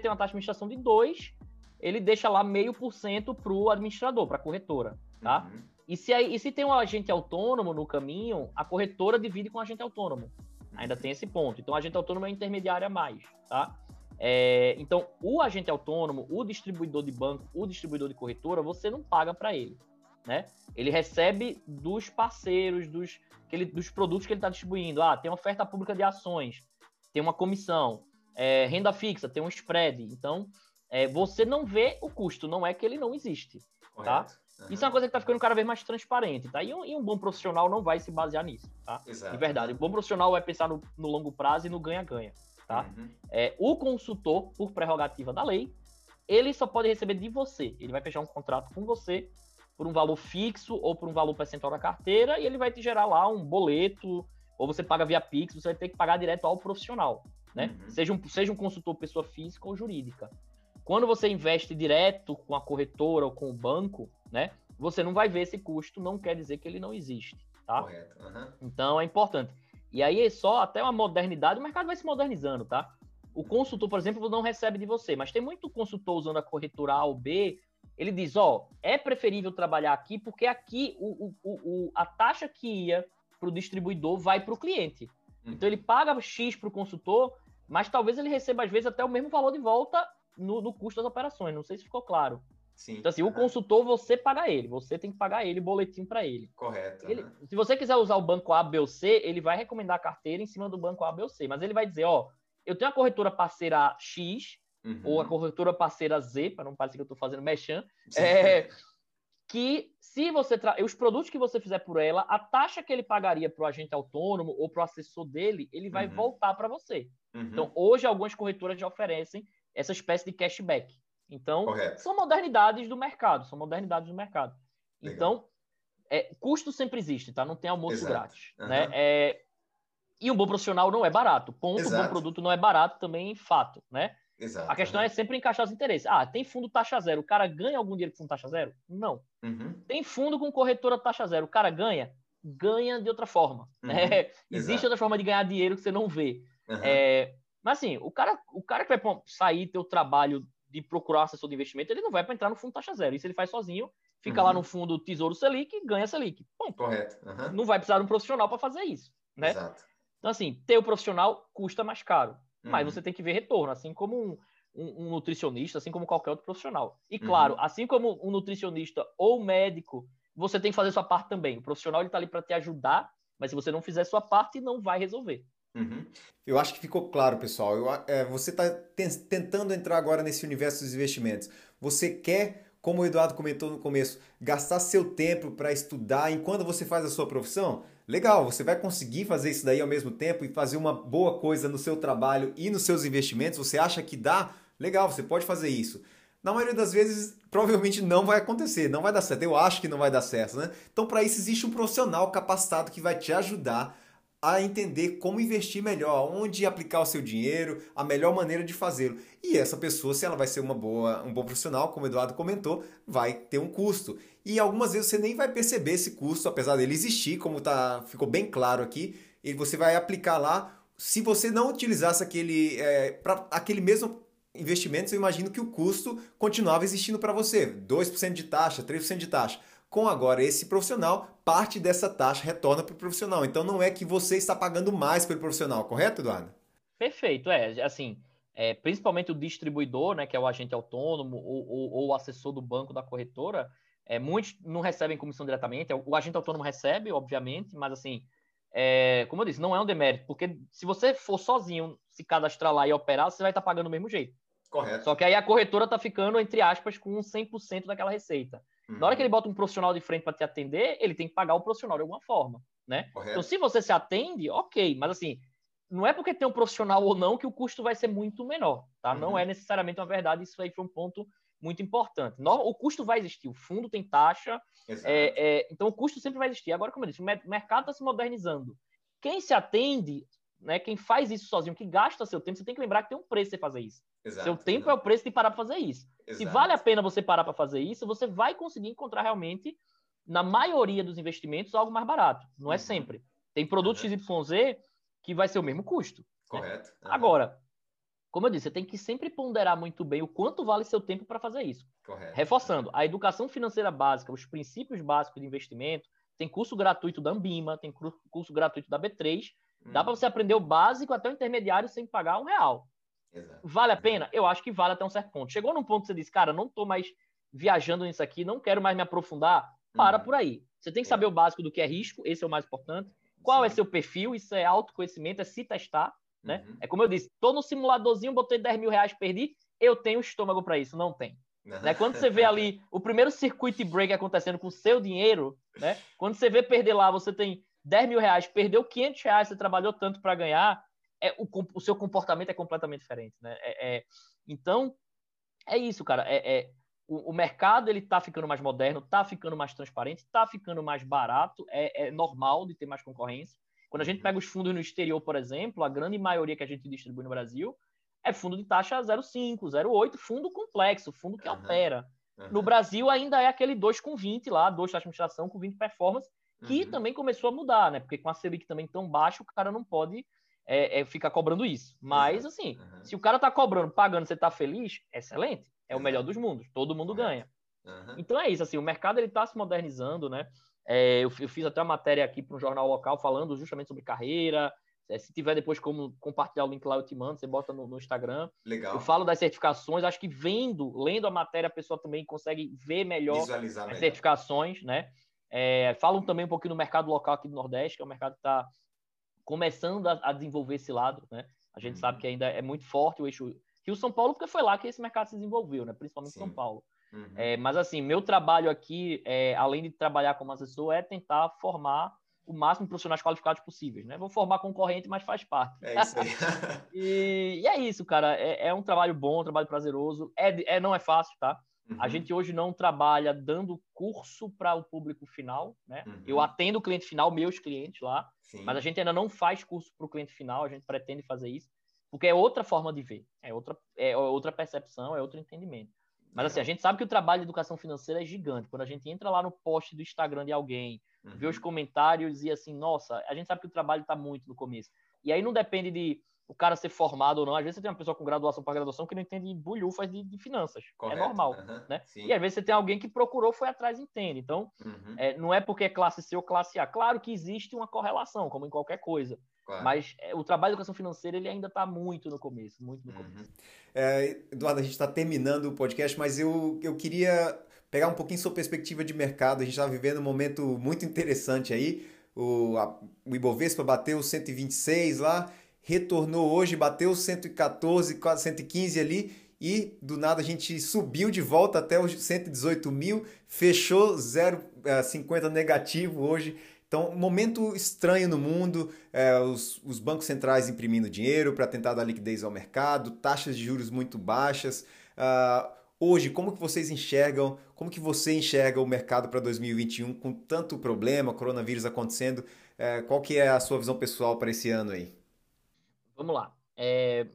tem uma taxa de administração de 2, ele deixa lá meio por cento para o administrador, para a corretora, tá? Uhum. E se, e se tem um agente autônomo no caminho, a corretora divide com o agente autônomo. Ainda tem esse ponto. Então, agente autônomo é intermediário a mais, tá? É, então, o agente autônomo, o distribuidor de banco, o distribuidor de corretora, você não paga para ele, né? Ele recebe dos parceiros, dos, ele, dos produtos que ele está distribuindo. Ah, tem oferta pública de ações, tem uma comissão, é, renda fixa, tem um spread. Então, é, você não vê o custo, não é que ele não existe, tá? Correto. tá? Isso é uma coisa que está ficando cada vez mais transparente, tá? E um, e um, bom profissional não vai se basear nisso, tá? Exato. De verdade. O bom profissional vai pensar no, no longo prazo e no ganha-ganha, tá? Uhum. É, o consultor, por prerrogativa da lei, ele só pode receber de você. Ele vai fechar um contrato com você por um valor fixo ou por um valor percentual da carteira e ele vai te gerar lá um boleto ou você paga via Pix, você vai ter que pagar direto ao profissional, né? Uhum. Seja, um, seja um consultor pessoa física ou jurídica. Quando você investe direto com a corretora ou com o banco, né? Você não vai ver esse custo, não quer dizer que ele não existe, tá? Correto. Uhum. Então é importante. E aí é só até uma modernidade, o mercado vai se modernizando, tá? O consultor, por exemplo, não recebe de você, mas tem muito consultor usando a corretora A ou B. Ele diz, ó, é preferível trabalhar aqui porque aqui o, o, o a taxa que ia para o distribuidor vai para o cliente. Uhum. Então ele paga X para o consultor, mas talvez ele receba às vezes até o mesmo valor de volta no, no custo das operações. Não sei se ficou claro. Sim. Então, assim, uhum. o consultor, você paga ele, você tem que pagar ele, boletim para ele. Correto. Ele, uhum. Se você quiser usar o banco A, B ou C, ele vai recomendar a carteira em cima do banco A, B ou C, mas ele vai dizer, ó, eu tenho a corretora parceira X, uhum. ou a corretora parceira Z, para não parecer que eu estou fazendo mechan, é, que se você tra... os produtos que você fizer por ela, a taxa que ele pagaria para o agente autônomo ou para o assessor dele, ele vai uhum. voltar para você. Uhum. Então, hoje algumas corretoras já oferecem essa espécie de cashback. Então, Correto. são modernidades do mercado, são modernidades do mercado. Legal. Então, é, custo sempre existe, tá? Não tem almoço Exato. grátis, uhum. né? É, e um bom profissional não é barato. Ponto, Exato. um bom produto não é barato também, fato, né? Exato, a questão uhum. é sempre encaixar os interesses. Ah, tem fundo taxa zero, o cara ganha algum dinheiro com fundo taxa zero? Não. Uhum. Tem fundo com corretora taxa zero, o cara ganha? Ganha de outra forma. Uhum. Né? Existe outra forma de ganhar dinheiro que você não vê. É, mas assim, o cara, o cara que vai sair teu trabalho de procurar assessor de investimento, ele não vai para entrar no fundo taxa zero. Isso ele faz sozinho, fica uhum. lá no fundo Tesouro Selic e ganha Selic. Ponto. Correto. Uhum. Não vai precisar de um profissional para fazer isso, né? Exato. Então, assim, ter o profissional custa mais caro, uhum. mas você tem que ver retorno, assim como um, um, um, nutricionista, assim como qualquer outro profissional. E uhum. claro, assim como um nutricionista ou médico, você tem que fazer sua parte também. O profissional ele está ali para te ajudar, mas se você não fizer sua parte, não vai resolver. Uhum. Eu acho que ficou claro, pessoal. Eu, é, você está tentando entrar agora nesse universo dos investimentos. Você quer, como o Eduardo comentou no começo, gastar seu tempo para estudar enquanto você faz a sua profissão? Legal, você vai conseguir fazer isso daí ao mesmo tempo e fazer uma boa coisa no seu trabalho e nos seus investimentos? Você acha que dá? Legal, você pode fazer isso. Na maioria das vezes, provavelmente não vai acontecer, não vai dar certo. Eu acho que não vai dar certo, né? Então, para isso, existe um profissional capacitado que vai te ajudar a entender como investir melhor, onde aplicar o seu dinheiro, a melhor maneira de fazê-lo. E essa pessoa, se ela vai ser uma boa, um bom profissional, como o Eduardo comentou, vai ter um custo. E algumas vezes você nem vai perceber esse custo, apesar dele existir, como tá, ficou bem claro aqui, e você vai aplicar lá. Se você não utilizasse aquele, é, pra, aquele mesmo investimento, eu imagino que o custo continuava existindo para você. 2% de taxa, 3% de taxa. Com agora esse profissional, parte dessa taxa retorna para o profissional. Então não é que você está pagando mais pelo profissional, correto, Eduardo? Perfeito, é. Assim, é, principalmente o distribuidor, né, que é o agente autônomo ou, ou, ou o assessor do banco da corretora, é, muitos não recebem comissão diretamente. O agente autônomo recebe, obviamente, mas assim, é, como eu disse, não é um demérito, porque se você for sozinho se cadastrar lá e operar, você vai estar pagando do mesmo jeito. Correto. Só que aí a corretora tá ficando, entre aspas, com 100% daquela receita. Uhum. Na hora que ele bota um profissional de frente para te atender, ele tem que pagar o profissional de alguma forma, né? Correto. Então, se você se atende, ok, mas assim, não é porque tem um profissional ou não que o custo vai ser muito menor, tá? Uhum. Não é necessariamente uma verdade, isso aí foi um ponto muito importante. O custo vai existir, o fundo tem taxa, é, é, então o custo sempre vai existir. Agora, como eu disse, o mercado está se modernizando. Quem se atende, né, quem faz isso sozinho, que gasta seu tempo, você tem que lembrar que tem um preço você fazer isso. Exato, seu tempo exato. é o preço de parar para fazer isso. Exato. Se vale a pena você parar para fazer isso, você vai conseguir encontrar realmente, na maioria dos investimentos, algo mais barato. Não é uhum. sempre. Tem produto uhum. XYZ que vai ser o mesmo custo. Correto. Né? Uhum. Agora, como eu disse, você tem que sempre ponderar muito bem o quanto vale seu tempo para fazer isso. Correto. Reforçando, a educação financeira básica, os princípios básicos de investimento, tem curso gratuito da Ambima, tem curso gratuito da B3. Hum. Dá para você aprender o básico até o intermediário sem pagar um real. Exato. Vale a pena? Eu acho que vale até um certo ponto. Chegou num ponto que você diz, cara, não estou mais viajando nisso aqui, não quero mais me aprofundar. Para uhum. por aí. Você tem que saber é. o básico do que é risco, esse é o mais importante. Qual Sim. é seu perfil? Isso é autoconhecimento, é se testar. Né? Uhum. É como eu disse, tô no simuladorzinho, botei 10 mil reais, perdi, eu tenho estômago para isso, não tem. Né? Quando você vê ali o primeiro circuit break acontecendo com seu dinheiro, né? quando você vê perder lá, você tem 10 mil reais, perdeu 500 reais, você trabalhou tanto para ganhar, é, o, o, seu comportamento é completamente diferente. Né? É, é, então, é isso, cara. É, é o, o, mercado ele está ficando mais moderno, está ficando mais transparente, está ficando mais barato, é, é normal de ter mais concorrência. Quando a gente uhum. pega os fundos no exterior, por exemplo, a grande maioria que a gente distribui no Brasil é fundo de taxa 0,5, 0,8, fundo complexo, fundo que uhum. opera. Uhum. No Brasil ainda é aquele 2 com 20 lá, 2 taxa de administração com 20 performance, que uhum. também começou a mudar, né? Porque com a Selic também tão baixa, o cara não pode é, é ficar cobrando isso. Mas, assim, se o cara tá cobrando, pagando, você tá feliz, excelente. É o melhor dos mundos. Todo mundo ganha. Então é isso, assim, o mercado ele tá se modernizando, né? É, eu, eu, fiz até uma matéria aqui para um jornal local falando justamente sobre carreira. É, se tiver depois como compartilhar o link lá, eu te mando, você bota no, no, Instagram. Legal. Eu falo das certificações, acho que vendo, lendo a matéria, a pessoa também consegue ver melhor Visualizar as melhor. certificações, né? É, falam também um pouquinho do mercado local aqui do Nordeste, que é um mercado que está começando a, a, desenvolver esse lado, né? A gente uhum. sabe que ainda é muito forte o eixo Rio-São Paulo, porque foi lá que esse mercado se desenvolveu, né? Principalmente Sim. São Paulo. Uhum. É, mas assim, meu trabalho aqui, é, além de trabalhar como assessor, é tentar formar o máximo de profissionais qualificados possíveis, né? Vou formar concorrente, mas faz parte. É isso aí. e, e, é isso, cara. É, é, um trabalho bom, um trabalho prazeroso. É, é não é fácil, tá? Uhum. A gente hoje não trabalha dando curso para o público final, né? Uhum. Eu atendo o cliente final, meus clientes lá, Sim. mas a gente ainda não faz curso para o cliente final. A gente pretende fazer isso, porque é outra forma de ver, é outra, é outra percepção, é outro entendimento. Mas assim, a gente sabe que o trabalho de educação financeira é gigante. Quando a gente entra lá no post do Instagram de alguém, uhum. vê os comentários e assim, nossa, a gente sabe que o trabalho está muito no começo. E aí não depende de o cara ser formado ou não. Às vezes você tem uma pessoa com graduação para graduação que não entende bulhufas de, de finanças. É Correto. É normal, uhum. né? Sim. E às vezes você tem alguém que procurou, foi atrás e entende. Então, uhum. é, não é porque é classe C ou classe A. Claro que existe uma correlação, como em qualquer coisa. Claro. Mas é, o trabalho de educação financeira ele ainda está muito no começo, muito no uhum. começo. É, Eduardo, a gente está terminando o podcast, mas eu, eu queria pegar um pouquinho sua perspectiva de mercado. A gente está vivendo um momento muito interessante aí. O, a, o Ibovespa bateu 126 lá, retornou hoje, bateu 114, quase 115 ali, e do nada a gente subiu de volta até os 118 mil, fechou 0,50 negativo hoje. Então, momento estranho no mundo, é, os, os, bancos centrais imprimindo dinheiro para tentar dar liquidez ao mercado, taxas de juros muito baixas. Uh, hoje, como que vocês enxergam, como que você enxerga o mercado para 2021 com tanto problema, coronavírus acontecendo? É, qual que é a sua visão pessoal para esse ano aí? Vamos lá. É,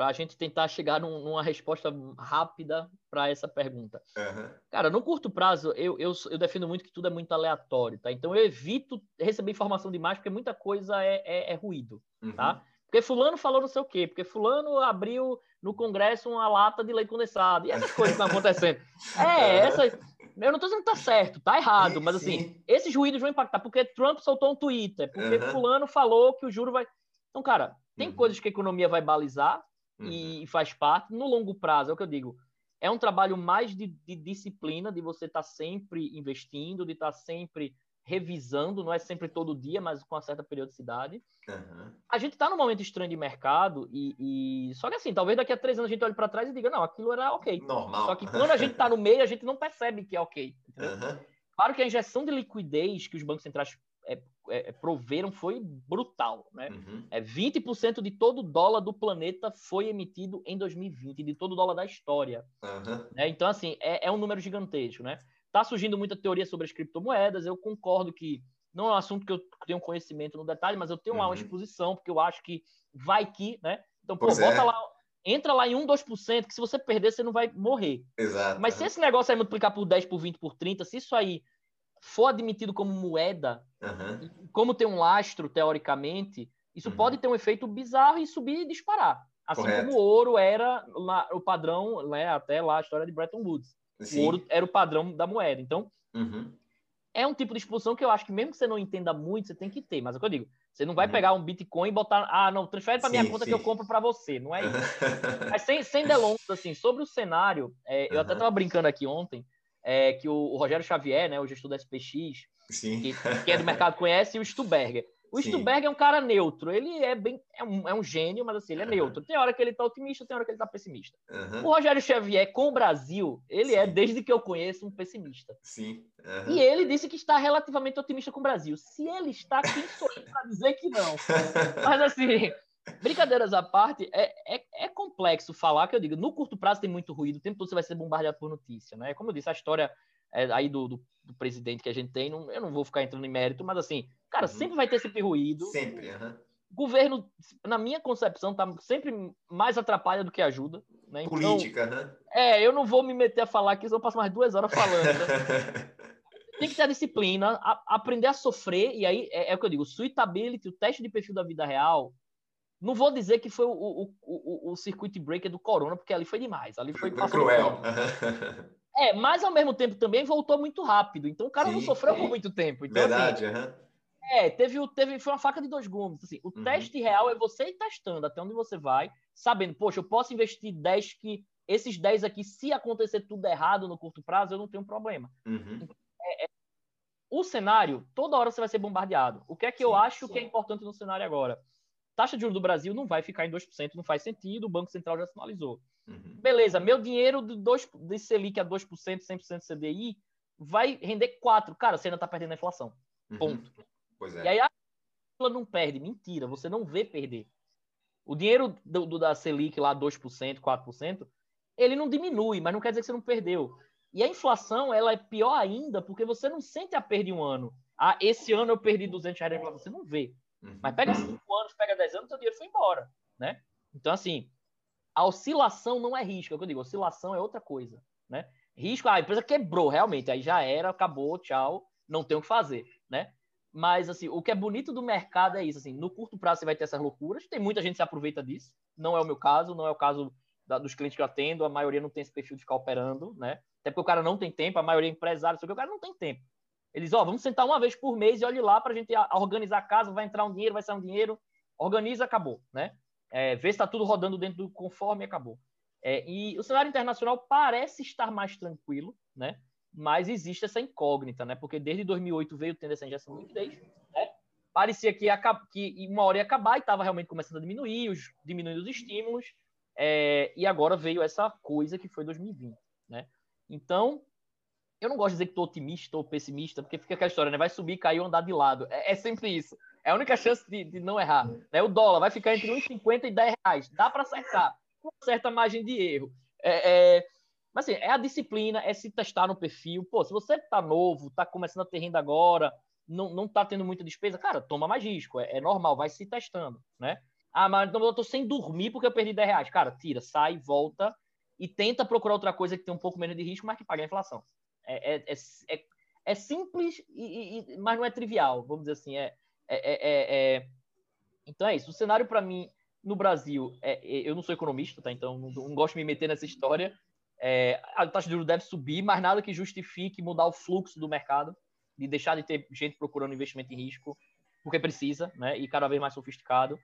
para a gente tentar chegar num, numa resposta rápida para essa pergunta. Uhum. Cara, no curto prazo, eu, eu, eu, defino muito que tudo é muito aleatório, tá? Então eu evito receber informação demais, porque muita coisa é, é, é ruído, uhum. tá? Porque fulano falou não sei o quê, porque fulano abriu no Congresso uma lata de leite condensado, e essas coisas estão acontecendo. É, essa... Eu não estou dizendo que tá certo, tá errado, mas assim, Sim. esses ruídos vão impactar, porque Trump soltou um Twitter, porque uhum. fulano falou que o juro vai... Então, cara, tem uhum. coisas que a economia vai balizar, uhum. e faz parte. No longo prazo, é o que eu digo, é um trabalho mais de, de disciplina, de você estar tá sempre investindo, de estar tá sempre revisando, não é sempre todo dia, mas com uma certa periodicidade. Uhum. A gente está num momento estranho de mercado e, e, só que assim, talvez daqui a três anos a gente olhe para trás e diga, não, aquilo era ok. Normal. Só que quando a gente está no meio, a gente não percebe que é ok. Uhum. Claro que a injeção de liquidez que os bancos centrais é, é, é proveram foi brutal, né? Uhum. É 20% de todo dólar do planeta foi emitido em 2020, de todo dólar da história. Uhum. Né? Então, assim, é, é um número gigantesco, né? Tá surgindo muita teoria sobre as criptomoedas. Eu concordo que não é um assunto que eu tenho conhecimento no detalhe, mas eu tenho uhum. uma exposição, porque eu acho que vai que, né? Então, pô, bota é. lá, entra lá em 1, 2%, que se você perder, você não vai morrer. Exato. Mas se esse negócio aí multiplicar por 10, por 20, por 30, se isso aí for admitido como moeda, uhum. como tem um lastro, teoricamente, isso uhum. pode ter um efeito bizarro e subir e disparar. Assim Correto. como o ouro era lá, o padrão, né, até lá a história de Bretton Woods. Sim. O ouro era o padrão da moeda. Então, uhum. é um tipo de exposição que eu acho que mesmo que você não entenda muito, você tem que ter. Mas é o que eu digo, você não vai uhum. pegar um Bitcoin e botar, ah, não, transfere para minha conta sim. que eu compro para você. Não é isso. Mas sem, sem delongas, assim, sobre o cenário, é, eu até estava brincando aqui ontem, é, que o, o, Rogério Xavier, né, o gestor da SPX, que, que, é do mercado, conhece, e o Stuberger. O Sim. Stuberg é um cara neutro. Ele é bem é um, é um gênio, mas assim, ele é uhum. neutro. Tem hora que ele tá otimista, tem hora que ele tá pessimista. Uhum. O Rogério Xavier, com o Brasil, ele é, Sim. é, desde que eu conheço, um pessimista. Sim. Uhum. E ele disse que está relativamente otimista com o Brasil. Se ele está, quem sou eu para dizer que não? mas assim, brincadeiras à parte, é, é, é, complexo falar, que eu digo, no curto prazo tem muito ruído, o tempo todo você vai ser bombardeado por notícia, né? Como eu disse, a história é, aí do, do, do, presidente que a gente tem, não, eu não vou ficar entrando em mérito, mas assim, cara, uhum. sempre vai ter esse ruído. Sempre, uhum. Governo, na minha concepção, tá sempre mais atrapalha do que ajuda. Né? Então, Política, né? É, eu não vou me meter a falar aqui, senão eu passo mais duas horas falando. Né? Tem que ter a disciplina, a, aprender a sofrer, e aí é, é, o que eu digo, o suitability, o teste de perfil da vida real, não vou dizer que foi o, o, o, o circuit breaker do corona, porque ali foi demais. Ali foi, foi cruel. É, mas ao mesmo tempo também voltou muito rápido. Então o cara sim, não sofreu sim. por muito tempo. Então, Verdade, assim, uhum. É, teve, teve, foi uma faca de dois gumes. Assim, o uhum. teste real é você ir testando até onde você vai, sabendo, poxa, eu posso investir 10 que esses 10 aqui, se acontecer tudo errado no curto prazo, eu não tenho problema. Uhum. Então, é, é, o cenário, toda hora você vai ser bombardeado. O que é que sim, eu acho que é importante no cenário agora? Taxa de juros do Brasil não vai ficar em 2%, não faz sentido, o Banco Central já sinalizou. Uhum. Beleza, meu dinheiro de, dois, de Selic a 2%, 100% CDI, vai render 4%. Cara, você ainda está perdendo a inflação. Uhum. Ponto. Pois é. E aí a não perde. Mentira, você não vê perder. O dinheiro do, do, da Selic lá, 2%, 4%, ele não diminui, mas não quer dizer que você não perdeu. E a inflação, ela é pior ainda, porque você não sente a perda em um ano. Ah, esse ano eu perdi 200 reais, você não vê. Uhum. Mas pega 5 anos, pega 10 anos, seu dinheiro foi embora, né? Então, assim, a oscilação não é risco, é o que eu digo, oscilação é outra coisa, né? Risco, ah, a empresa quebrou, realmente, aí já era, acabou, tchau, não tem o que fazer, né? Mas, assim, o que é bonito do mercado é isso, assim, no curto prazo você vai ter essas loucuras, tem muita gente que se aproveita disso, não é o meu caso, não é o caso da, dos clientes que eu atendo, a maioria não tem esse perfil de ficar operando, né? Até porque o cara não tem tempo, a maioria é empresário, só que o cara não tem tempo. Eles, ó, vamos sentar uma vez por mês e olhe lá para a gente organizar a casa, vai entrar um dinheiro, vai sair um dinheiro, organiza, acabou, né? é, ver se está tudo rodando dentro do conforme acabou. É, e o cenário internacional parece estar mais tranquilo, né? Mas existe essa incógnita, né? Porque desde 2008 veio tendo essa injeção de liquidez, né? Parecia que, ia, que uma hora ia acabar e estava realmente começando a diminuir, os, diminuindo os estímulos, é, e agora veio essa coisa que foi 2020, né? Então, eu não gosto de dizer que estou otimista ou pessimista, porque fica aquela história, né? Vai subir, cair ou andar de lado. É, é sempre isso. É a única chance de, de não errar. Né? O dólar vai ficar entre 1,50 e 10 reais. Dá para acertar, com certa margem de erro. É, é, mas assim, é a disciplina, é se testar no perfil. Pô, se você tá novo, tá começando a ter renda agora, não, não tá tendo muita despesa, cara, toma mais risco. É, é normal, vai se testando, né? Ah, mas então eu tô sem dormir porque eu perdi 10 reais. Cara, tira, sai, volta e tenta procurar outra coisa que tem um pouco menos de risco, mas que pague a inflação. É, é, é, é, é simples, e, e, mas não é trivial, vamos dizer assim. É, é, é, é, então é isso. O cenário para mim no Brasil, eu não sou economista, tá? Então não, não, gosto de me meter nessa história. a taxa de juros deve subir, mas nada que justifique mudar o fluxo do mercado, de deixar de ter gente procurando investimento em risco, porque precisa, né? E cada vez mais sofisticado.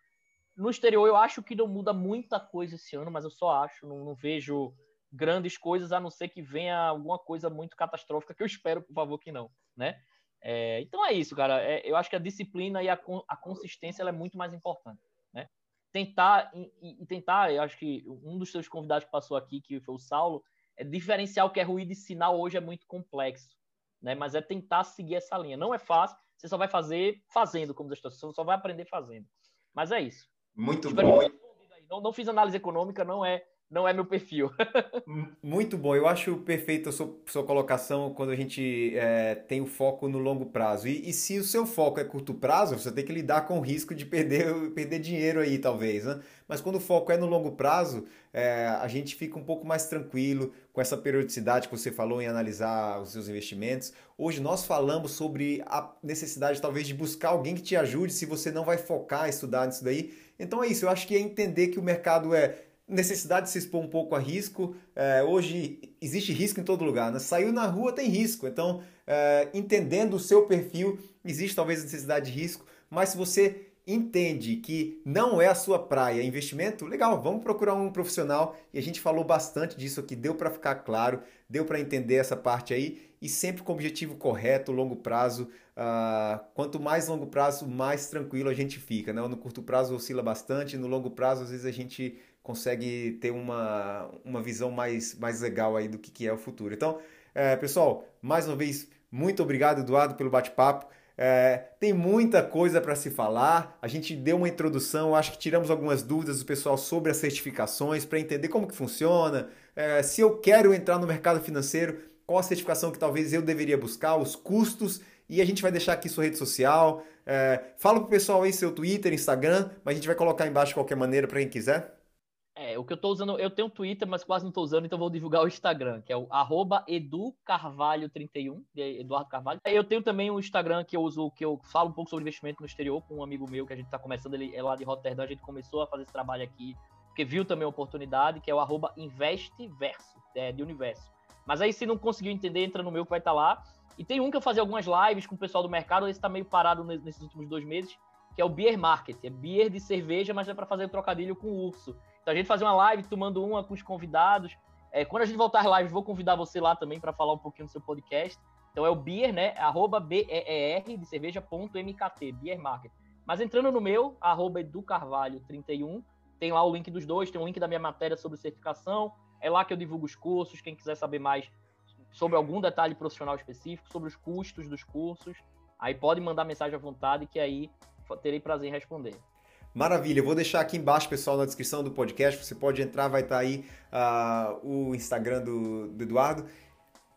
No exterior, eu acho que não muda muita coisa esse ano, mas eu só acho, não, não vejo grandes coisas, a não ser que venha alguma coisa muito catastrófica, que eu espero, por favor, que não, né? É, então é isso, cara. É, eu acho que a disciplina e a, a consistência é muito mais importante, né? Tentar e, e, tentar, eu acho que um dos seus convidados que passou aqui, que foi o Saulo, é diferenciar o que é ruído e sinal hoje é muito complexo, né? Mas é tentar seguir essa linha. Não é fácil, você só vai fazer fazendo, como você só vai aprender fazendo. Mas é isso. Muito Espero bom. Não, não fiz análise econômica, não é não é meu perfil. Muito bom. Eu acho perfeito a sua, sua colocação quando a gente é, tem o foco no longo prazo. E, e, se o seu foco é curto prazo, você tem que lidar com o risco de perder, perder dinheiro aí, talvez. Né? Mas quando o foco é no longo prazo, é, a gente fica um pouco mais tranquilo com essa periodicidade que você falou em analisar os seus investimentos. Hoje nós falamos sobre a necessidade, talvez, de buscar alguém que te ajude se você não vai focar estudar nisso daí. Então é isso, eu acho que é entender que o mercado é necessidade de se expor um pouco a risco. É, hoje existe risco em todo lugar. Né? Saiu na rua tem risco. Então, é, entendendo o seu perfil, existe talvez necessidade de risco. Mas se você entende que não é a sua praia investimento, legal, vamos procurar um profissional. E a gente falou bastante disso aqui, deu para ficar claro, deu para entender essa parte aí. E sempre com o objetivo correto, longo prazo. Uh, quanto mais longo prazo, mais tranquilo a gente fica. Né? No curto prazo oscila bastante, no longo prazo, às vezes a gente consegue ter uma, uma visão mais, mais legal aí do que, que é o futuro. Então, é, pessoal, mais uma vez, muito obrigado, Eduardo, pelo bate-papo. É, tem muita coisa para se falar. A gente deu uma introdução, acho que tiramos algumas dúvidas do pessoal sobre as certificações para entender como que funciona. É, se eu quero entrar no mercado financeiro, qual a certificação que talvez eu deveria buscar, os custos. E a gente vai deixar aqui sua rede social. É, fala pro pessoal aí seu Twitter, Instagram, mas a gente vai colocar embaixo de qualquer maneira para quem quiser. O que eu tô usando, eu tenho Twitter, mas quase não tô usando, então vou divulgar o Instagram, que é o educarvalho31, Eduardo Carvalho. Eu tenho também um Instagram que eu uso, que eu falo um pouco sobre investimento no exterior com um amigo meu que a gente tá começando, ele é lá de Rotterdam, a gente começou a fazer esse trabalho aqui, porque viu também a oportunidade, que é o arroba Investiverso, é, de universo. Mas aí, se não conseguiu entender, entra no meu que vai estar tá lá. E tem um que eu fazia algumas lives com o pessoal do mercado, esse tá meio parado nesses últimos dois meses, que é o Beer Market. É beer de cerveja, mas é para fazer trocadilho com o urso. Então a gente fazer uma live tomando uma com os convidados. É, quando a gente voltar às lives, vou convidar você lá também para falar um pouquinho do seu podcast. Então é o beer, né? Arroba B-E-E-R de cerveja.mkt, Beer Market. Mas entrando no meu, arroba educarvalho31, tem lá o link dos dois, tem um link da minha matéria sobre certificação. É lá que eu divulgo os cursos. Quem quiser saber mais sobre algum detalhe profissional específico, sobre os custos dos cursos, aí pode mandar mensagem à vontade que aí terei prazer em responder. Maravilha, eu vou deixar aqui embaixo, pessoal, na descrição do podcast. Você pode entrar, vai estar tá aí uh, o Instagram do, do Eduardo.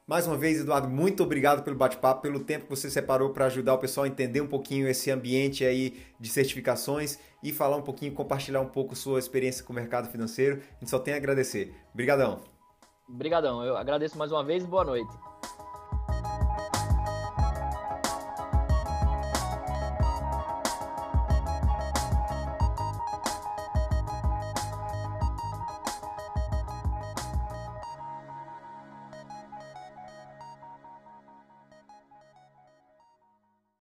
Mais uma vez, Eduardo, muito obrigado pelo bate-papo, pelo tempo que você separou para ajudar o pessoal a entender um pouquinho esse ambiente aí de certificações e falar um pouquinho, compartilhar um pouco sua experiência com o mercado financeiro. A gente só tem a agradecer. Obrigadão. Obrigadão. Eu agradeço mais uma vez e boa noite.